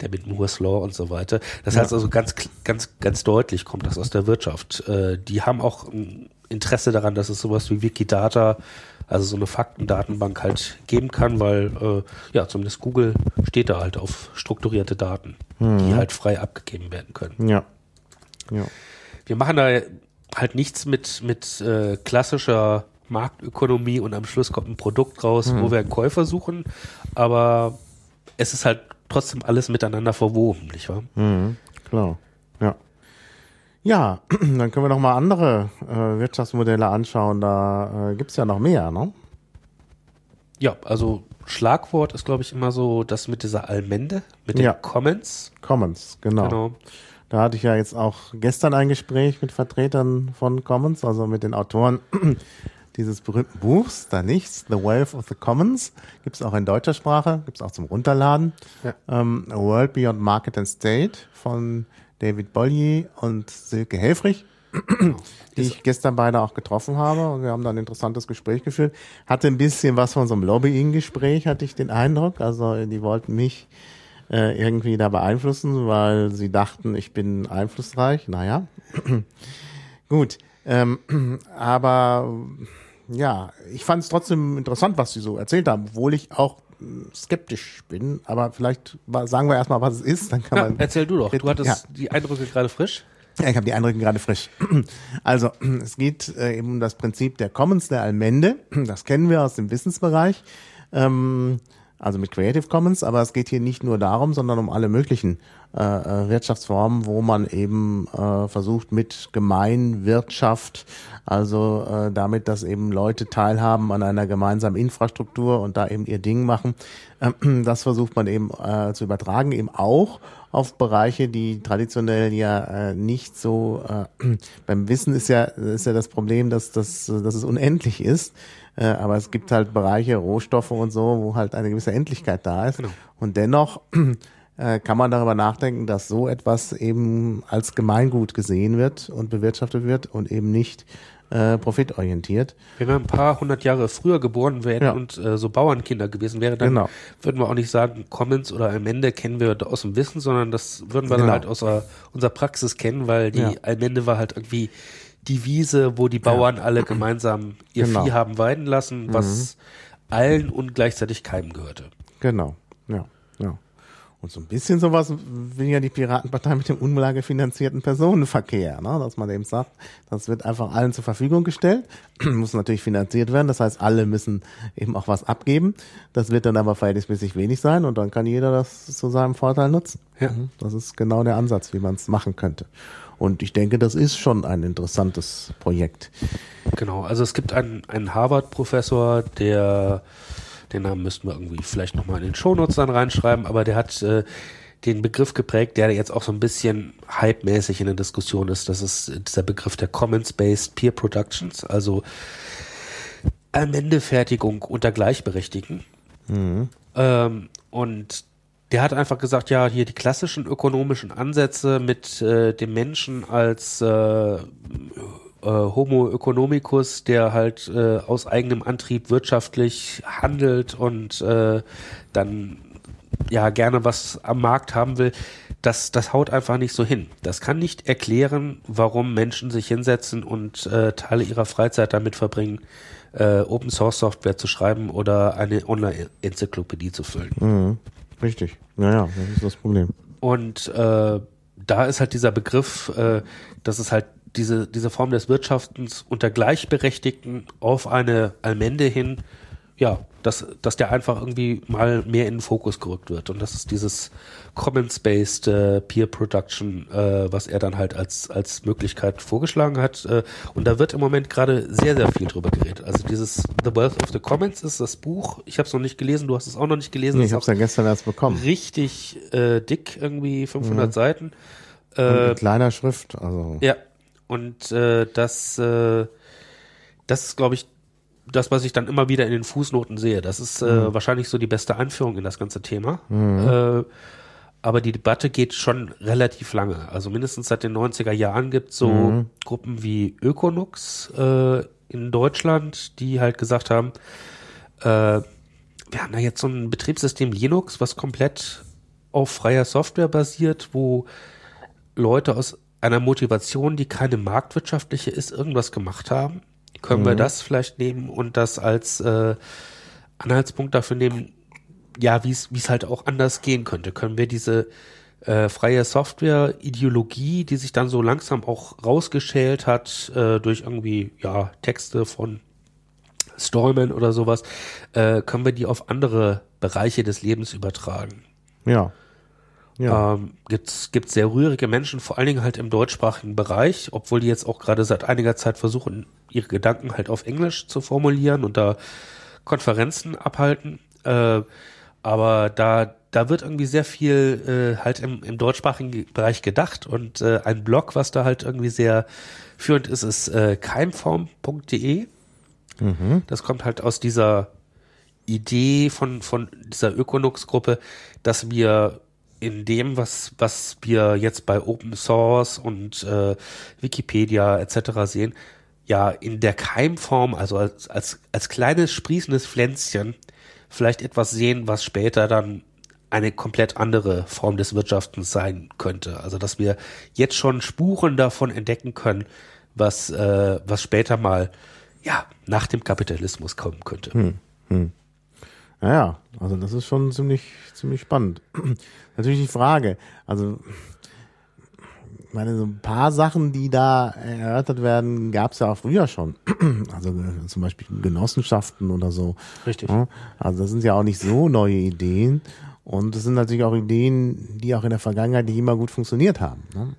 der mit Moore's Law und so weiter. Das heißt also ganz, ganz, ganz deutlich kommt das aus der Wirtschaft. Äh, die haben auch ein Interesse daran, dass es sowas wie Wikidata, also so eine Faktendatenbank halt geben kann, weil äh, ja, zumindest Google steht da halt auf strukturierte Daten, die halt frei abgegeben werden können. Ja. Ja. Wir machen da halt nichts mit, mit äh, klassischer Marktökonomie und am Schluss kommt ein Produkt raus, wo wir einen Käufer suchen, aber es ist halt trotzdem alles miteinander verwoben, nicht wahr? Mhm, klar. Ja. Ja, dann können wir noch mal andere äh, Wirtschaftsmodelle anschauen. Da äh, gibt's ja noch mehr, ne? Ja, also Schlagwort ist, glaube ich, immer so das mit dieser Allmende, mit den Ja. Commons. Commons, genau. Genau. Da hatte ich ja jetzt auch gestern ein Gespräch mit Vertretern von Commons, also mit den Autoren dieses berühmten Buchs, da nichts, The Wealth of the Commons, gibt's auch in deutscher Sprache, gibt's auch zum Runterladen. Ähm, A World Beyond Market and State von David Bollier und Silke Helfrich, die ich gestern beide auch getroffen habe. Und wir haben dann ein interessantes Gespräch geführt. Hatte ein bisschen was von so einem Lobbying-Gespräch, hatte ich den Eindruck. Also die wollten mich äh, irgendwie da beeinflussen, weil sie dachten, ich bin einflussreich. Naja, gut. Ähm, aber ja, ich fand es trotzdem interessant, was sie so erzählt haben, obwohl ich auch skeptisch bin. Aber vielleicht sagen wir erstmal, was es ist, dann kann Ja, man. erzähl du doch. Du hattest Ja. die Eindrücke gerade frisch. Ja, ich habe die Eindrücke gerade frisch. Also, es geht äh, eben um das Prinzip der Commons, der Allmende. Das kennen wir aus dem Wissensbereich, ähm, also mit Creative Commons, aber es geht hier nicht nur darum, sondern um alle möglichen äh, äh, Wirtschaftsformen, wo man eben äh, versucht mit Gemeinwirtschaft, also äh, damit, dass eben Leute teilhaben an einer gemeinsamen Infrastruktur und da eben ihr Ding machen, äh, das versucht man eben äh, zu übertragen, eben auch auf Bereiche, die traditionell ja äh, nicht so äh, beim Wissen ist ja ist ja das Problem, dass das dass es unendlich ist, äh, aber es gibt halt Bereiche Rohstoffe und so, wo halt eine gewisse Endlichkeit da ist und dennoch äh, kann man darüber nachdenken, dass so etwas eben als Gemeingut gesehen wird und bewirtschaftet wird und eben nicht äh, profitorientiert. Wenn wir ein paar hundert Jahre früher geboren wären Ja. und äh, so Bauernkinder gewesen wären, dann Genau. würden wir auch nicht sagen, Commons oder Allmende kennen wir aus dem Wissen, sondern das würden wir dann Genau. halt aus der, unserer Praxis kennen, weil die Ja. Allmende war halt irgendwie die Wiese, wo die Bauern alle gemeinsam ihr Genau. Vieh haben weiden lassen, was allen und gleichzeitig keinem gehörte. Genau, ja, ja. Und so ein bisschen sowas will ja die Piratenpartei mit dem umlagefinanzierten Personenverkehr, ne? dass man eben sagt, das wird einfach allen zur Verfügung gestellt, muss natürlich finanziert werden, das heißt, alle müssen eben auch was abgeben. Das wird dann aber verhältnismäßig wenig sein und dann kann jeder das zu seinem Vorteil nutzen. Ja. Mhm. Das ist genau der Ansatz, wie man es machen könnte. Und ich denke, das ist schon ein interessantes Projekt. Genau, also es gibt einen, einen Harvard-Professor, der, den Namen müssten wir irgendwie vielleicht nochmal in den Shownotes dann reinschreiben, aber der hat äh, den Begriff geprägt, der jetzt auch so ein bisschen hype-mäßig in der Diskussion ist. Das ist dieser Begriff der Commons-Based Peer Productions, also Allmendefertigung unter Gleichberechtigten. Ähm, und der hat einfach gesagt, ja, hier die klassischen ökonomischen Ansätze mit äh, dem Menschen als äh, äh, Homo economicus, der halt äh, aus eigenem Antrieb wirtschaftlich handelt und äh, dann ja gerne was am Markt haben will, das, das haut einfach nicht so hin. Das kann nicht erklären, warum Menschen sich hinsetzen und äh, Teile ihrer Freizeit damit verbringen, äh, Open Source Software zu schreiben oder eine Online-Enzyklopädie zu füllen. Richtig. Naja, das ist das Problem. Und äh, da ist halt dieser Begriff, äh, dass es halt diese, diese Form des Wirtschaftens unter Gleichberechtigten auf eine Allmende hin, ja, dass, dass der einfach irgendwie mal mehr in den Fokus gerückt wird. Und das ist dieses Commons-based äh, Peer Production, äh, was er dann halt als, als Möglichkeit vorgeschlagen hat. Äh, und da wird im Moment gerade sehr, sehr viel drüber geredet. Also dieses The Wealth of the Commons ist das Buch. Ich habe es noch nicht gelesen, du hast es auch noch nicht gelesen. Nee, ich habe es ja gestern erst bekommen. richtig äh, dick, irgendwie 500 Seiten. Und Äh, mit kleiner Schrift. Also ja, und äh, das, äh, das ist, glaube ich, das, was ich dann immer wieder in den Fußnoten sehe. Das ist äh, wahrscheinlich so die beste Einführung in das ganze Thema. Äh, aber die Debatte geht schon relativ lange. Also mindestens seit den 90er Jahren gibt es so Gruppen wie Ökonux äh, in Deutschland, die halt gesagt haben, äh, wir haben da jetzt so ein Betriebssystem Linux, was komplett auf freier Software basiert, wo Leute aus einer Motivation, die keine marktwirtschaftliche ist, irgendwas gemacht haben. Können wir das vielleicht nehmen und das als äh, Anhaltspunkt dafür nehmen, ja, wie es wie es halt auch anders gehen könnte. Können wir diese äh, freie Software-Ideologie, die sich dann so langsam auch rausgeschält hat äh, durch irgendwie ja Texte von Stallman oder sowas, äh, können wir die auf andere Bereiche des Lebens übertragen. ja. Ja. Ähm, gibt's gibt's sehr rührige Menschen, vor allen Dingen halt im deutschsprachigen Bereich, obwohl die jetzt auch gerade seit einiger Zeit versuchen, ihre Gedanken halt auf Englisch zu formulieren und da Konferenzen abhalten. Äh, aber da da wird irgendwie sehr viel äh, halt im, im deutschsprachigen Bereich gedacht und äh, ein Blog, was da halt irgendwie sehr führend ist, ist äh, keimform.de. Das kommt halt aus dieser Idee von, von dieser Ökonux-Gruppe, dass wir in dem, was, was wir jetzt bei Open Source und äh, Wikipedia etc. sehen, ja in der Keimform, also als, als, als kleines sprießendes Pflänzchen, vielleicht etwas sehen, was später dann eine komplett andere Form des Wirtschaftens sein könnte. Also dass wir jetzt schon Spuren davon entdecken können, was, äh, was später mal ja, nach dem Kapitalismus kommen könnte. Naja, also das ist schon ziemlich, ziemlich spannend. Natürlich die Frage, also ich meine, so ein paar Sachen, die da erörtert werden, gab es ja auch früher schon. Also äh, zum Beispiel Genossenschaften oder so. Richtig. Also das sind ja auch nicht so neue Ideen. Und das sind natürlich auch Ideen, die auch in der Vergangenheit nicht immer gut funktioniert haben. Ne?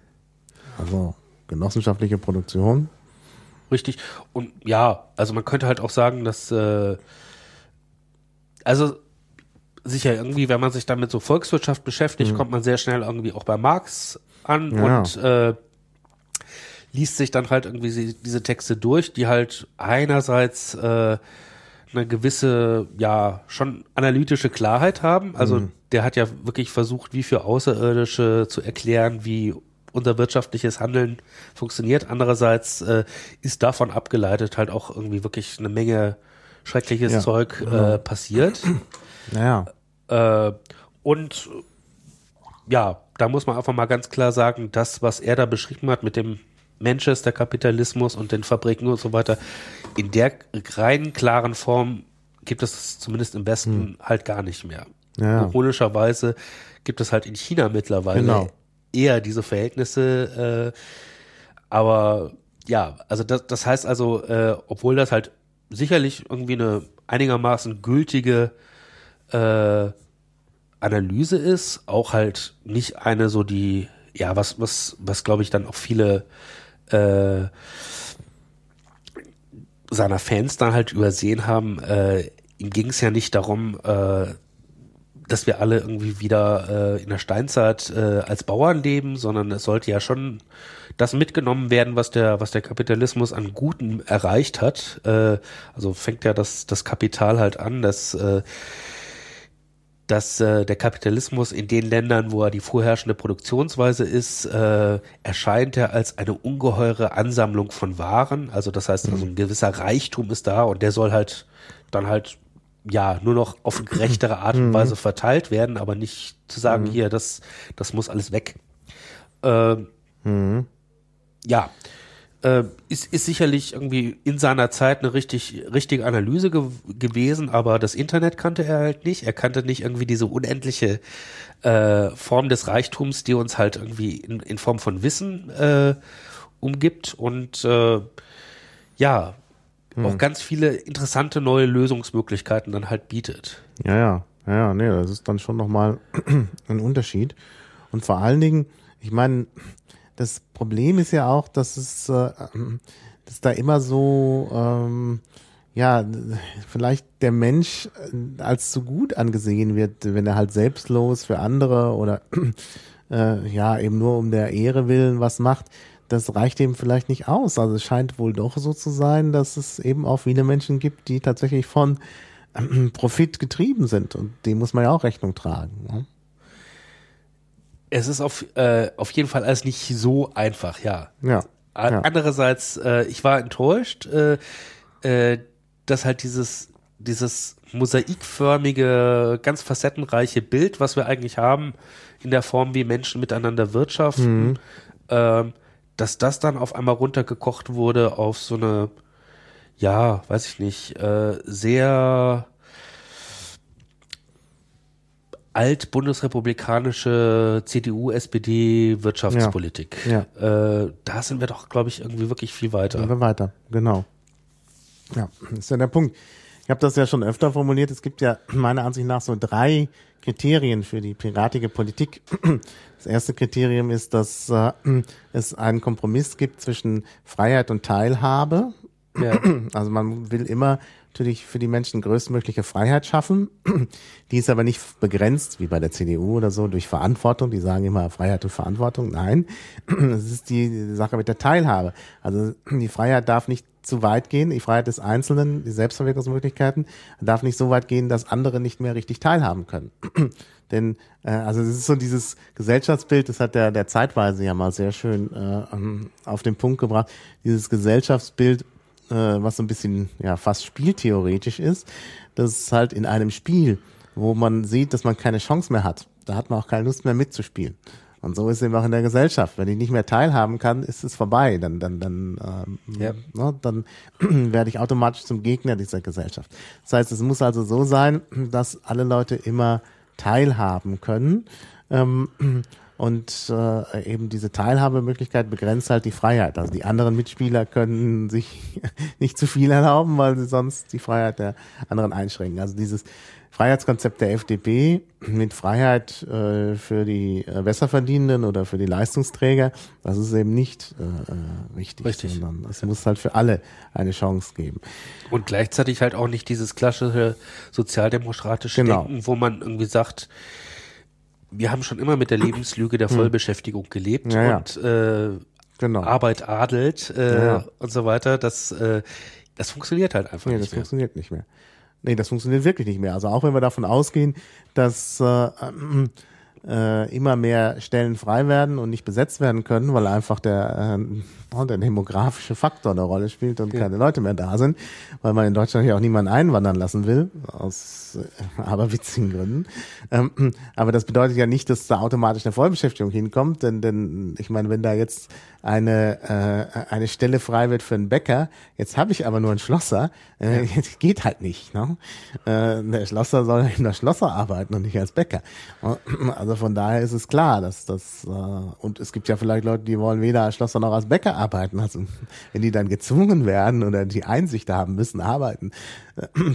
Also genossenschaftliche Produktion. Richtig. Und ja, also man könnte halt auch sagen, dass äh, also sicher irgendwie, wenn man sich dann mit so Volkswirtschaft beschäftigt, kommt man sehr schnell irgendwie auch bei Marx an Ja. und äh, liest sich dann halt irgendwie diese Texte durch, die halt einerseits äh, eine gewisse, ja, schon analytische Klarheit haben. Also der hat ja wirklich versucht, wie für Außerirdische zu erklären, wie unser wirtschaftliches Handeln funktioniert. Andererseits äh, ist davon abgeleitet halt auch irgendwie wirklich eine Menge schreckliches Ja, Zeug äh, passiert. Naja, Äh, und ja, da muss man einfach mal ganz klar sagen, das, was er da beschrieben hat mit dem Manchester Kapitalismus und den Fabriken und so weiter, in der reinen, klaren Form gibt es zumindest im Westen halt gar nicht mehr. Ja. Ironischerweise gibt es halt in China mittlerweile Genau. eher diese Verhältnisse, äh, aber ja, also das, das heißt also, äh, obwohl das halt sicherlich irgendwie eine einigermaßen gültige äh, Analyse ist, auch halt nicht eine so die, ja, was, was, was glaube ich dann auch viele äh, seiner Fans dann halt übersehen haben, äh, ihm ging es ja nicht darum, äh, dass wir alle irgendwie wieder äh, in der Steinzeit äh, als Bauern leben, sondern es sollte ja schon das mitgenommen werden, was der, was der Kapitalismus an Guten erreicht hat. Äh, also fängt ja das, das Kapital halt an, dass, äh, dass äh, der Kapitalismus in den Ländern, wo er die vorherrschende Produktionsweise ist, äh, erscheint er als eine ungeheure Ansammlung von Waren. Also das heißt, also ein gewisser Reichtum ist da und der soll halt dann halt ja nur noch auf gerechtere Art und Weise verteilt werden, aber nicht zu sagen, hier, das, das muss alles weg. Ähm, Ja, äh, ist, ist sicherlich irgendwie in seiner Zeit eine richtig, richtige Analyse ge gewesen, aber das Internet kannte er halt nicht. Er kannte nicht irgendwie diese unendliche äh, Form des Reichtums, die uns halt irgendwie in, in Form von Wissen äh, umgibt. Und äh, ja, auch ganz viele interessante neue Lösungsmöglichkeiten dann halt bietet. Ja, ja, ja, ja, nee, das ist dann schon nochmal ein Unterschied. Und vor allen Dingen, ich meine, das Problem ist ja auch, dass es, äh, dass da immer so, ähm, ja, vielleicht der Mensch äh, als zu gut angesehen wird, wenn er halt selbstlos für andere oder äh, ja, eben nur um der Ehre willen was macht. Das reicht eben vielleicht nicht aus. Also es scheint wohl doch so zu sein, dass es eben auch viele Menschen gibt, die tatsächlich von ähm, Profit getrieben sind. Und dem muss man ja auch Rechnung tragen. Ne? Es ist auf, äh, auf jeden Fall alles nicht so einfach, ja. Ja. A- ja. Andererseits, äh, ich war enttäuscht, äh, äh, dass halt dieses, dieses mosaikförmige, ganz facettenreiche Bild, was wir eigentlich haben, in der Form, wie Menschen miteinander wirtschaften, ähm, dass das dann auf einmal runtergekocht wurde auf so eine, ja, weiß ich nicht, äh, sehr alt-bundesrepublikanische CDU-SPD-Wirtschaftspolitik. Ja. Äh, da sind wir doch, glaube ich, irgendwie wirklich viel weiter. Gehen wir weiter, genau. Ja, das ist ja der Punkt. Ich habe das ja schon öfter formuliert. Es gibt ja meiner Ansicht nach so drei Kriterien für die piratige Politik. Das erste Kriterium ist, dass äh, es einen Kompromiss gibt zwischen Freiheit und Teilhabe. Ja. Also man will immer natürlich für die Menschen größtmögliche Freiheit schaffen. Die ist aber nicht begrenzt, wie bei der CDU oder so, durch Verantwortung. Die sagen immer Freiheit und Verantwortung. Nein, es ist die Sache mit der Teilhabe. Also die Freiheit darf nicht zu weit gehen. Die Freiheit des Einzelnen, die Selbstverwirklichungsmöglichkeiten, darf nicht so weit gehen, dass andere nicht mehr richtig teilhaben können. Denn äh, also es ist so dieses Gesellschaftsbild, das hat der der zeitweise ja mal sehr schön äh, ähm, auf den Punkt gebracht. Dieses Gesellschaftsbild, äh, was so ein bisschen ja fast spieltheoretisch ist, das ist halt in einem Spiel, wo man sieht, dass man keine Chance mehr hat. Da hat man auch keine Lust mehr mitzuspielen. Und so ist es eben auch in der Gesellschaft. Wenn ich nicht mehr teilhaben kann, ist es vorbei. Dann, dann, dann, ähm, Ja. ne, dann werde ich automatisch zum Gegner dieser Gesellschaft. Das heißt, es muss also so sein, dass alle Leute immer teilhaben können. Ähm, und äh, eben diese Teilhabemöglichkeit begrenzt halt die Freiheit. Also die anderen Mitspieler können sich nicht zu viel erlauben, weil sie sonst die Freiheit der anderen einschränken. Also dieses Freiheitskonzept der FDP mit Freiheit äh, für die äh, Besserverdienenden oder für die Leistungsträger, das ist eben nicht äh, äh, richtig, Richtig. sondern es muss halt für alle eine Chance geben. Und gleichzeitig halt auch nicht dieses klassische sozialdemokratische Genau. Denken, wo man irgendwie sagt, wir haben schon immer mit der Lebenslüge der Vollbeschäftigung gelebt Hm. Ja, und äh, Genau. Arbeit adelt äh, und so weiter. Das, äh, das funktioniert halt einfach Nee, das nicht mehr. funktioniert nicht mehr. Nee, das funktioniert wirklich nicht mehr. Also auch wenn wir davon ausgehen, dass äh, äh, immer mehr Stellen frei werden und nicht besetzt werden können, weil einfach der, äh, der demografische Faktor eine Rolle spielt und keine Leute mehr da sind, weil man in Deutschland ja auch niemanden einwandern lassen will, aus äh, aberwitzigen Gründen. Ähm, aber das bedeutet ja nicht, dass da automatisch eine Vollbeschäftigung hinkommt, denn, denn ich meine, wenn da jetzt eine, äh, eine Stelle frei wird für einen Bäcker, jetzt habe ich aber nur einen Schlosser, äh, jetzt geht halt nicht. Ne? Äh, der Schlosser soll in der Schlosser arbeiten und nicht als Bäcker. Also von daher ist es klar, dass das äh, und es gibt ja vielleicht Leute, die wollen weder als Schlosser noch als Bäcker arbeiten. Also wenn die dann gezwungen werden oder die Einsicht haben müssen, arbeiten äh,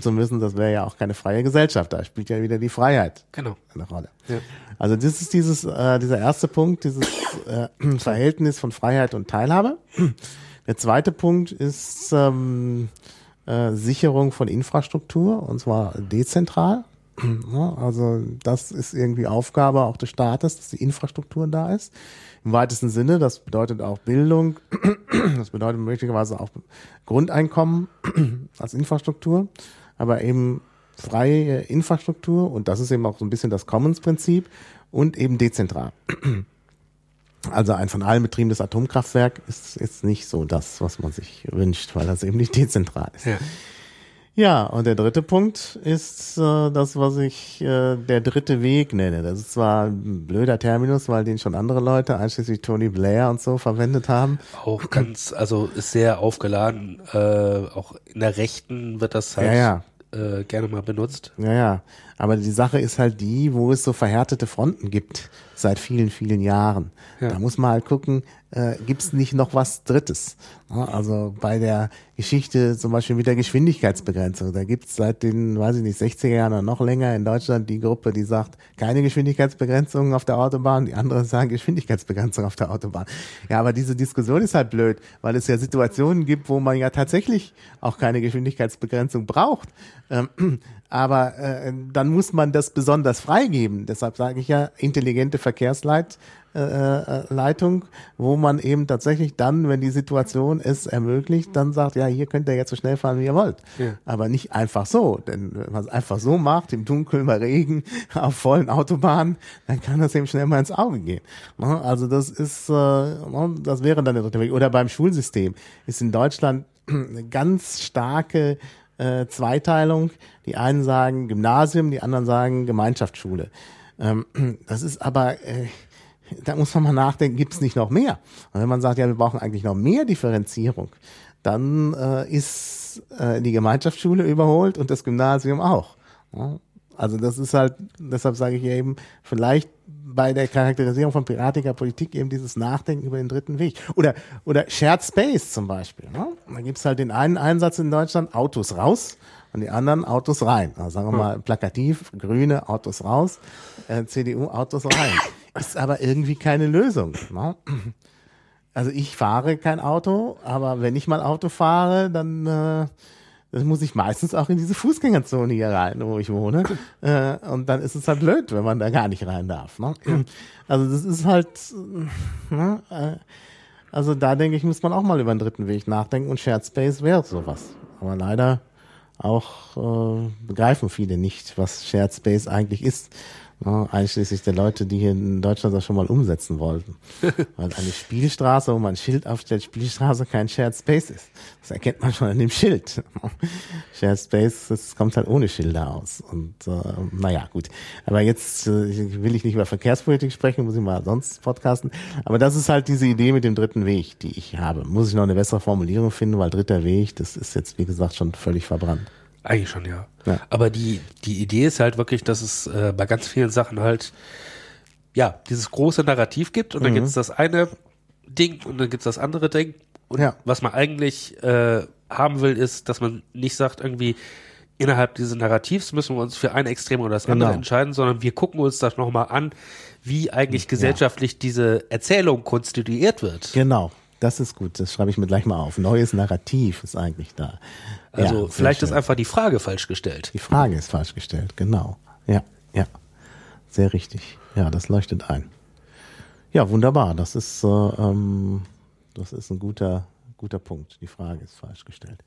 zu müssen, das wäre ja auch keine freie Gesellschaft. Da spielt ja wieder die Freiheit Genau. eine Rolle. Ja. Also das ist dieses, äh, dieser erste Punkt, dieses äh, Verhältnis von Freiheit und Teilhabe. Der zweite Punkt ist ähm, äh, Sicherung von Infrastruktur und zwar dezentral. Also das ist irgendwie Aufgabe auch des Staates, dass die Infrastruktur da ist. Im weitesten Sinne, das bedeutet auch Bildung, das bedeutet möglicherweise auch Grundeinkommen als Infrastruktur, aber eben freie Infrastruktur und das ist eben auch so ein bisschen das Commons-Prinzip und eben dezentral. Also ein von allen betriebenes Atomkraftwerk ist jetzt nicht so das, was man sich wünscht, weil das eben nicht dezentral ist. Ja. Ja, und der dritte Punkt ist äh, das, was ich äh, der dritte Weg nenne. Das ist zwar ein blöder Terminus, weil den schon andere Leute, einschließlich Tony Blair und so, verwendet haben. Auch ganz, also ist sehr aufgeladen. Äh, auch in der Rechten wird das halt Ja, ja. Äh, gerne mal benutzt. Ja, ja. Aber die Sache ist halt die, wo es so verhärtete Fronten gibt seit vielen, vielen Jahren. Ja. Da muss man halt gucken, äh, gibt es nicht noch was Drittes? Also bei der Geschichte zum Beispiel mit der Geschwindigkeitsbegrenzung, da gibt es seit den, weiß ich nicht, 60er Jahren oder noch länger in Deutschland die Gruppe, die sagt, keine Geschwindigkeitsbegrenzung auf der Autobahn, die anderen sagen Geschwindigkeitsbegrenzung auf der Autobahn. Ja, aber diese Diskussion ist halt blöd, weil es ja Situationen gibt, wo man ja tatsächlich auch keine Geschwindigkeitsbegrenzung braucht. Ähm, aber äh, dann muss man das besonders freigeben. Deshalb sage ich ja intelligente Verkehrsleit. Äh, Leitung, wo man eben tatsächlich dann, wenn die Situation es ermöglicht, dann sagt, ja, hier könnt ihr jetzt so schnell fahren, wie ihr wollt. Ja. Aber nicht einfach so, denn wenn man es einfach so macht, im Dunkeln, bei Regen, auf vollen Autobahnen, dann kann das eben schnell mal ins Auge gehen. Ne? Also das ist, äh, ne, das wäre dann der dritte Weg. Oder beim Schulsystem ist in Deutschland eine ganz starke äh, Zweiteilung. Die einen sagen Gymnasium, die anderen sagen Gemeinschaftsschule. Ähm, das ist aber, äh, da muss man mal nachdenken, gibt es nicht noch mehr? Und wenn man sagt, ja, wir brauchen eigentlich noch mehr Differenzierung, dann äh, ist äh, die Gemeinschaftsschule überholt und das Gymnasium auch. Ja? Also das ist halt, deshalb sage ich eben, vielleicht bei der Charakterisierung von piratiger Politik eben dieses Nachdenken über den dritten Weg. Oder, oder Shared Space zum Beispiel. Ne? Da gibt's halt den einen Einsatz in Deutschland, Autos raus und die anderen Autos rein. Also sagen wir mal plakativ, Grüne Autos raus, äh, CDU Autos rein. Ist aber irgendwie keine Lösung. Ne? Also ich fahre kein Auto, aber wenn ich mal Auto fahre, dann äh, das muss ich meistens auch in diese Fußgängerzone hier rein, wo ich wohne. Äh, und dann ist es halt blöd, wenn man da gar nicht rein darf. Ne? Also das ist halt, ne? äh, also da denke ich, muss man auch mal über einen dritten Weg nachdenken und Shared Space wäre sowas. Aber leider auch äh, begreifen viele nicht, was Shared Space eigentlich ist. Ja, einschließlich der Leute, die hier in Deutschland das schon mal umsetzen wollten. Weil eine Spielstraße, wo man ein Schild aufstellt, Spielstraße kein Shared Space ist. Das erkennt man schon an dem Schild. Shared Space, das kommt halt ohne Schilder aus. Und äh, naja, gut. Aber jetzt äh, will ich nicht über Verkehrspolitik sprechen, muss ich mal sonst podcasten. Aber das ist halt diese Idee mit dem dritten Weg, die ich habe. Muss ich noch eine bessere Formulierung finden, weil dritter Weg, das ist jetzt, wie gesagt, schon völlig verbrannt. Eigentlich schon, ja. Ja. Aber die, die Idee ist halt wirklich, dass es äh, bei ganz vielen Sachen halt, ja, dieses große Narrativ gibt und dann gibt's das eine Ding und dann gibt's das andere Ding. Und Ja. was man eigentlich äh, haben will, ist, dass man nicht sagt, irgendwie, innerhalb dieses Narrativs müssen wir uns für ein Extrem oder das andere Genau. entscheiden, sondern wir gucken uns das nochmal an, wie eigentlich gesellschaftlich diese Erzählung konstituiert wird. Genau. Das ist gut, das schreibe ich mir gleich mal auf. Neues Narrativ ist eigentlich da. Also Ja, vielleicht ist einfach die Frage falsch gestellt. Die Frage ist falsch gestellt, genau. Ja, ja. Sehr richtig. Ja, das leuchtet ein. Ja, wunderbar. Das ist, äh, ähm, das ist ein guter, guter Punkt. Die Frage ist falsch gestellt.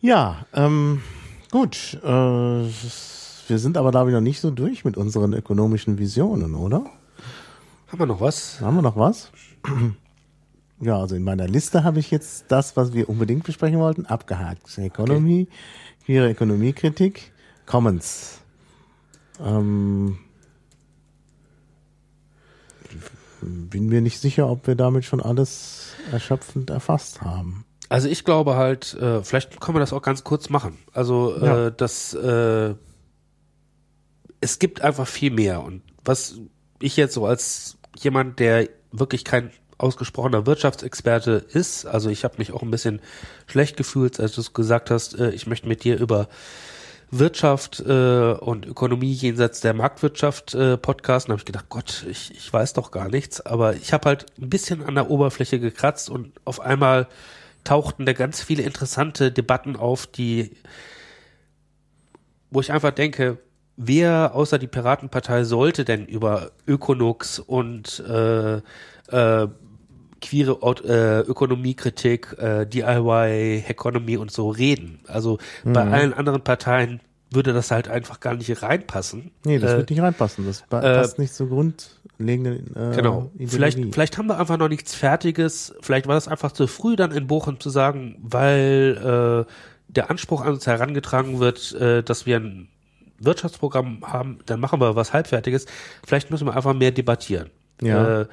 Ja, ähm, gut. Äh, wir sind aber, glaube ich, noch nicht so durch mit unseren ökonomischen Visionen, oder? Haben wir noch was? Haben wir noch was? Ja, also in meiner Liste habe ich jetzt das, was wir unbedingt besprechen wollten, abgehakt. Economy, queere Ökonomiekritik, Commons. Ähm, bin mir nicht sicher, ob wir damit schon alles erschöpfend erfasst haben. Also ich glaube halt, äh, vielleicht können wir das auch ganz kurz machen. Also Ja. äh, das, äh, es gibt einfach viel mehr. Und was ich jetzt so als jemand, der wirklich kein ausgesprochener Wirtschaftsexperte ist, also ich habe mich auch ein bisschen schlecht gefühlt, als du es gesagt hast, äh, ich möchte mit dir über Wirtschaft äh, und Ökonomie jenseits der Marktwirtschaft äh, podcasten, habe ich gedacht, Gott, ich, ich weiß doch gar nichts. Aber ich habe halt ein bisschen an der Oberfläche gekratzt und auf einmal tauchten da ganz viele interessante Debatten auf, die, wo ich einfach denke, wer außer die Piratenpartei sollte denn über Ökonux und äh, äh, queere äh, Ökonomiekritik, äh, DIY, Economy und so reden. Also bei allen anderen Parteien würde das halt einfach gar nicht reinpassen. Nee, das äh, wird nicht reinpassen. Das äh, passt nicht zur grundlegenden äh, Genau. Vielleicht, Ideologie. vielleicht haben wir einfach noch nichts Fertiges. Vielleicht war es einfach zu früh, dann in Bochum zu sagen, weil äh, der Anspruch an uns herangetragen wird, äh, dass wir ein Wirtschaftsprogramm haben, dann machen wir was Halbfertiges. Vielleicht müssen wir einfach mehr debattieren. Ja. Äh,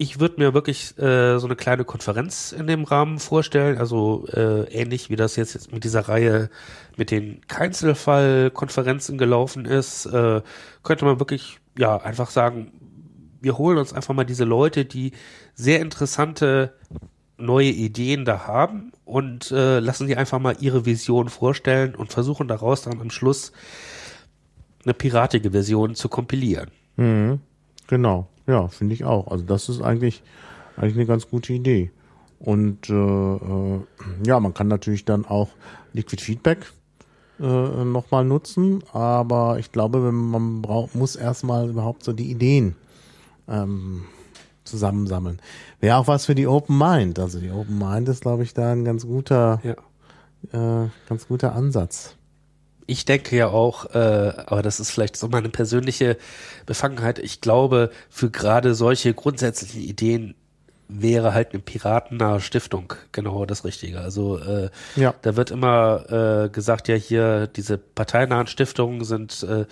ich würde mir wirklich äh, so eine kleine Konferenz in dem Rahmen vorstellen, also äh, ähnlich wie das jetzt, jetzt mit dieser Reihe mit den Keinzelfall-Konferenzen gelaufen ist, äh, könnte man wirklich ja einfach sagen, wir holen uns einfach mal diese Leute, die sehr interessante neue Ideen da haben und äh, lassen sie einfach mal ihre Vision vorstellen und versuchen daraus dann am Schluss eine piratige Version zu kompilieren. Genau, ja, finde ich auch. Also das ist eigentlich, eigentlich eine ganz gute Idee. Und äh, äh, ja, man kann natürlich dann auch Liquid Feedback äh, nochmal nutzen, aber ich glaube, wenn man braucht, muss erstmal überhaupt so die Ideen ähm, zusammensammeln. Wäre auch was für die Open Mind. Also die Open Mind ist, glaube ich, da ein ganz guter, Ja. äh, ganz guter Ansatz. Ich denke ja auch, äh, aber das ist vielleicht so meine persönliche Befangenheit. Ich glaube, für gerade solche grundsätzlichen Ideen wäre halt eine piratennahe Stiftung genau das Richtige. Also äh, Ja. da wird immer äh, gesagt, ja hier diese parteinahen Stiftungen sind äh,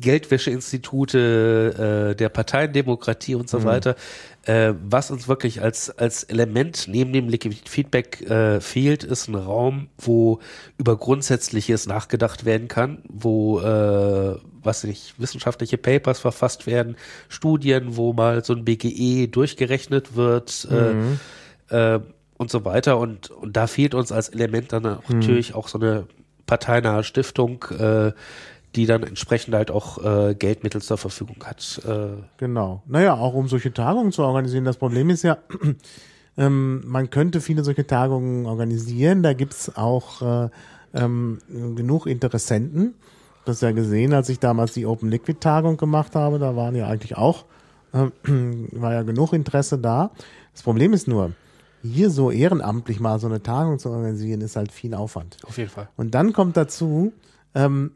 Geldwäscheinstitute äh, der Parteiendemokratie und so weiter. Äh, was uns wirklich als als Element neben dem Liquid Feedback äh, fehlt, ist ein Raum, wo über Grundsätzliches nachgedacht werden kann, wo äh, was nicht wissenschaftliche Papers verfasst werden, Studien, wo mal so ein BGE durchgerechnet wird. Äh, äh, und so weiter. Und, und da fehlt uns als Element dann auch natürlich auch so eine parteinahe Stiftung, äh, die dann entsprechend halt auch äh, Geldmittel zur Verfügung hat. Äh, Genau. Naja, auch um solche Tagungen zu organisieren. Das Problem ist ja, ähm, man könnte viele solche Tagungen organisieren. Da gibt's auch äh, ähm, genug Interessenten. Das ja gesehen, als ich damals die Open Liquid Tagung gemacht habe. Da waren ja eigentlich auch, äh, war ja genug Interesse da. Das Problem ist nur, hier so ehrenamtlich mal so eine Tagung zu organisieren, ist halt viel Aufwand. auf jeden Fall. Und dann kommt dazu, ähm,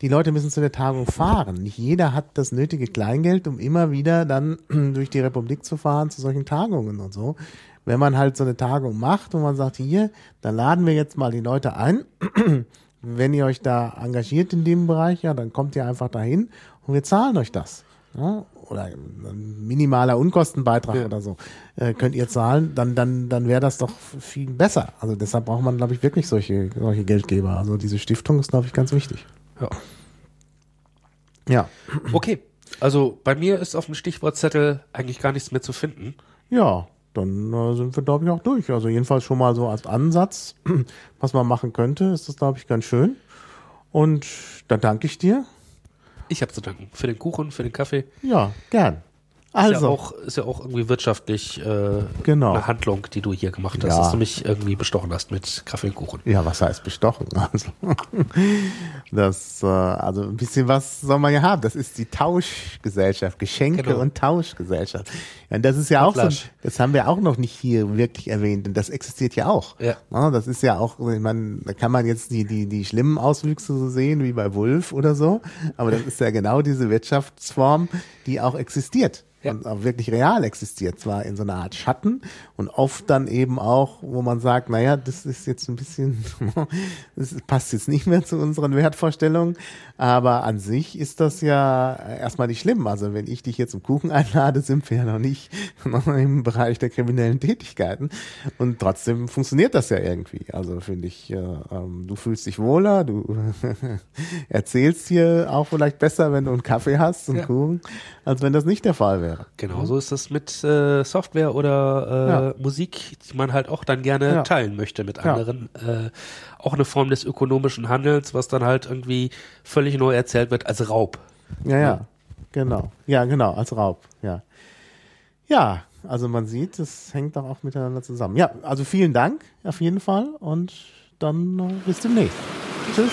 die Leute müssen zu der Tagung fahren. Nicht jeder hat das nötige Kleingeld, um immer wieder dann durch die Republik zu fahren zu solchen Tagungen und so. Wenn man halt so eine Tagung macht und man sagt, hier, dann laden wir jetzt mal die Leute ein. Wenn ihr euch da engagiert in dem Bereich, ja, dann kommt ihr einfach dahin und wir zahlen euch das. Ja, oder ein minimaler Unkostenbeitrag oder so äh, könnt ihr zahlen, dann dann dann wäre das doch viel besser. Also deshalb braucht man, glaube ich, wirklich solche solche Geldgeber. Also diese Stiftung ist, glaube ich, ganz wichtig. Ja. Ja, Okay, also bei mir ist auf dem Stichwortzettel eigentlich gar nichts mehr zu finden. ja, dann äh, sind wir, glaube ich, auch durch. Also jedenfalls schon mal so als Ansatz, was man machen könnte, ist das, glaube ich, ganz schön. Und da danke ich dir. Ich habe zu danken für den Kuchen, für den Kaffee. Ja, gern. Ist ja Also, auch, ist ja auch irgendwie wirtschaftlich äh, Genau. eine Handlung, die du hier gemacht hast, Ja. dass du mich irgendwie bestochen hast mit Kaffee und Kuchen. Ja, was heißt bestochen? Also, das, äh, also ein bisschen was soll man ja haben. Das ist die Tauschgesellschaft, Geschenke Genau. und Tauschgesellschaft. Und das ist ja auch so, das haben wir auch noch nicht hier wirklich erwähnt. Und das existiert ja auch. Ja. Ja, das ist ja auch, ich meine, da kann man jetzt die, die, die schlimmen Auswüchse so sehen, wie bei Wolf oder so. Aber das ist ja genau diese Wirtschaftsform, die auch existiert. Ja. Und auch wirklich real existiert. Zwar in so einer Art Schatten und oft dann eben auch, wo man sagt, naja, das ist jetzt ein bisschen, das passt jetzt nicht mehr zu unseren Wertvorstellungen. Aber an sich ist das ja erstmal nicht schlimm. Also wenn ich dich jetzt zum Kuchen einlade, sind wir ja noch nicht im Bereich der kriminellen Tätigkeiten. Und trotzdem funktioniert das ja irgendwie. Also finde ich, äh, ähm, du fühlst dich wohler, du erzählst hier auch vielleicht besser, wenn du einen Kaffee hast, einen Ja. Kuchen, als wenn das nicht der Fall wäre. Genau, so ist das mit äh, Software oder äh, Musik, die man halt auch dann gerne Ja. teilen möchte mit Ja. anderen. Äh, auch eine Form des ökonomischen Handels, was dann halt irgendwie völlig neu erzählt wird als Raub. Ja, ja, genau. Ja, genau, als Raub, ja. Ja, also man sieht, es hängt doch auch miteinander zusammen. Ja, also vielen Dank auf jeden Fall und dann bis demnächst. Tschüss.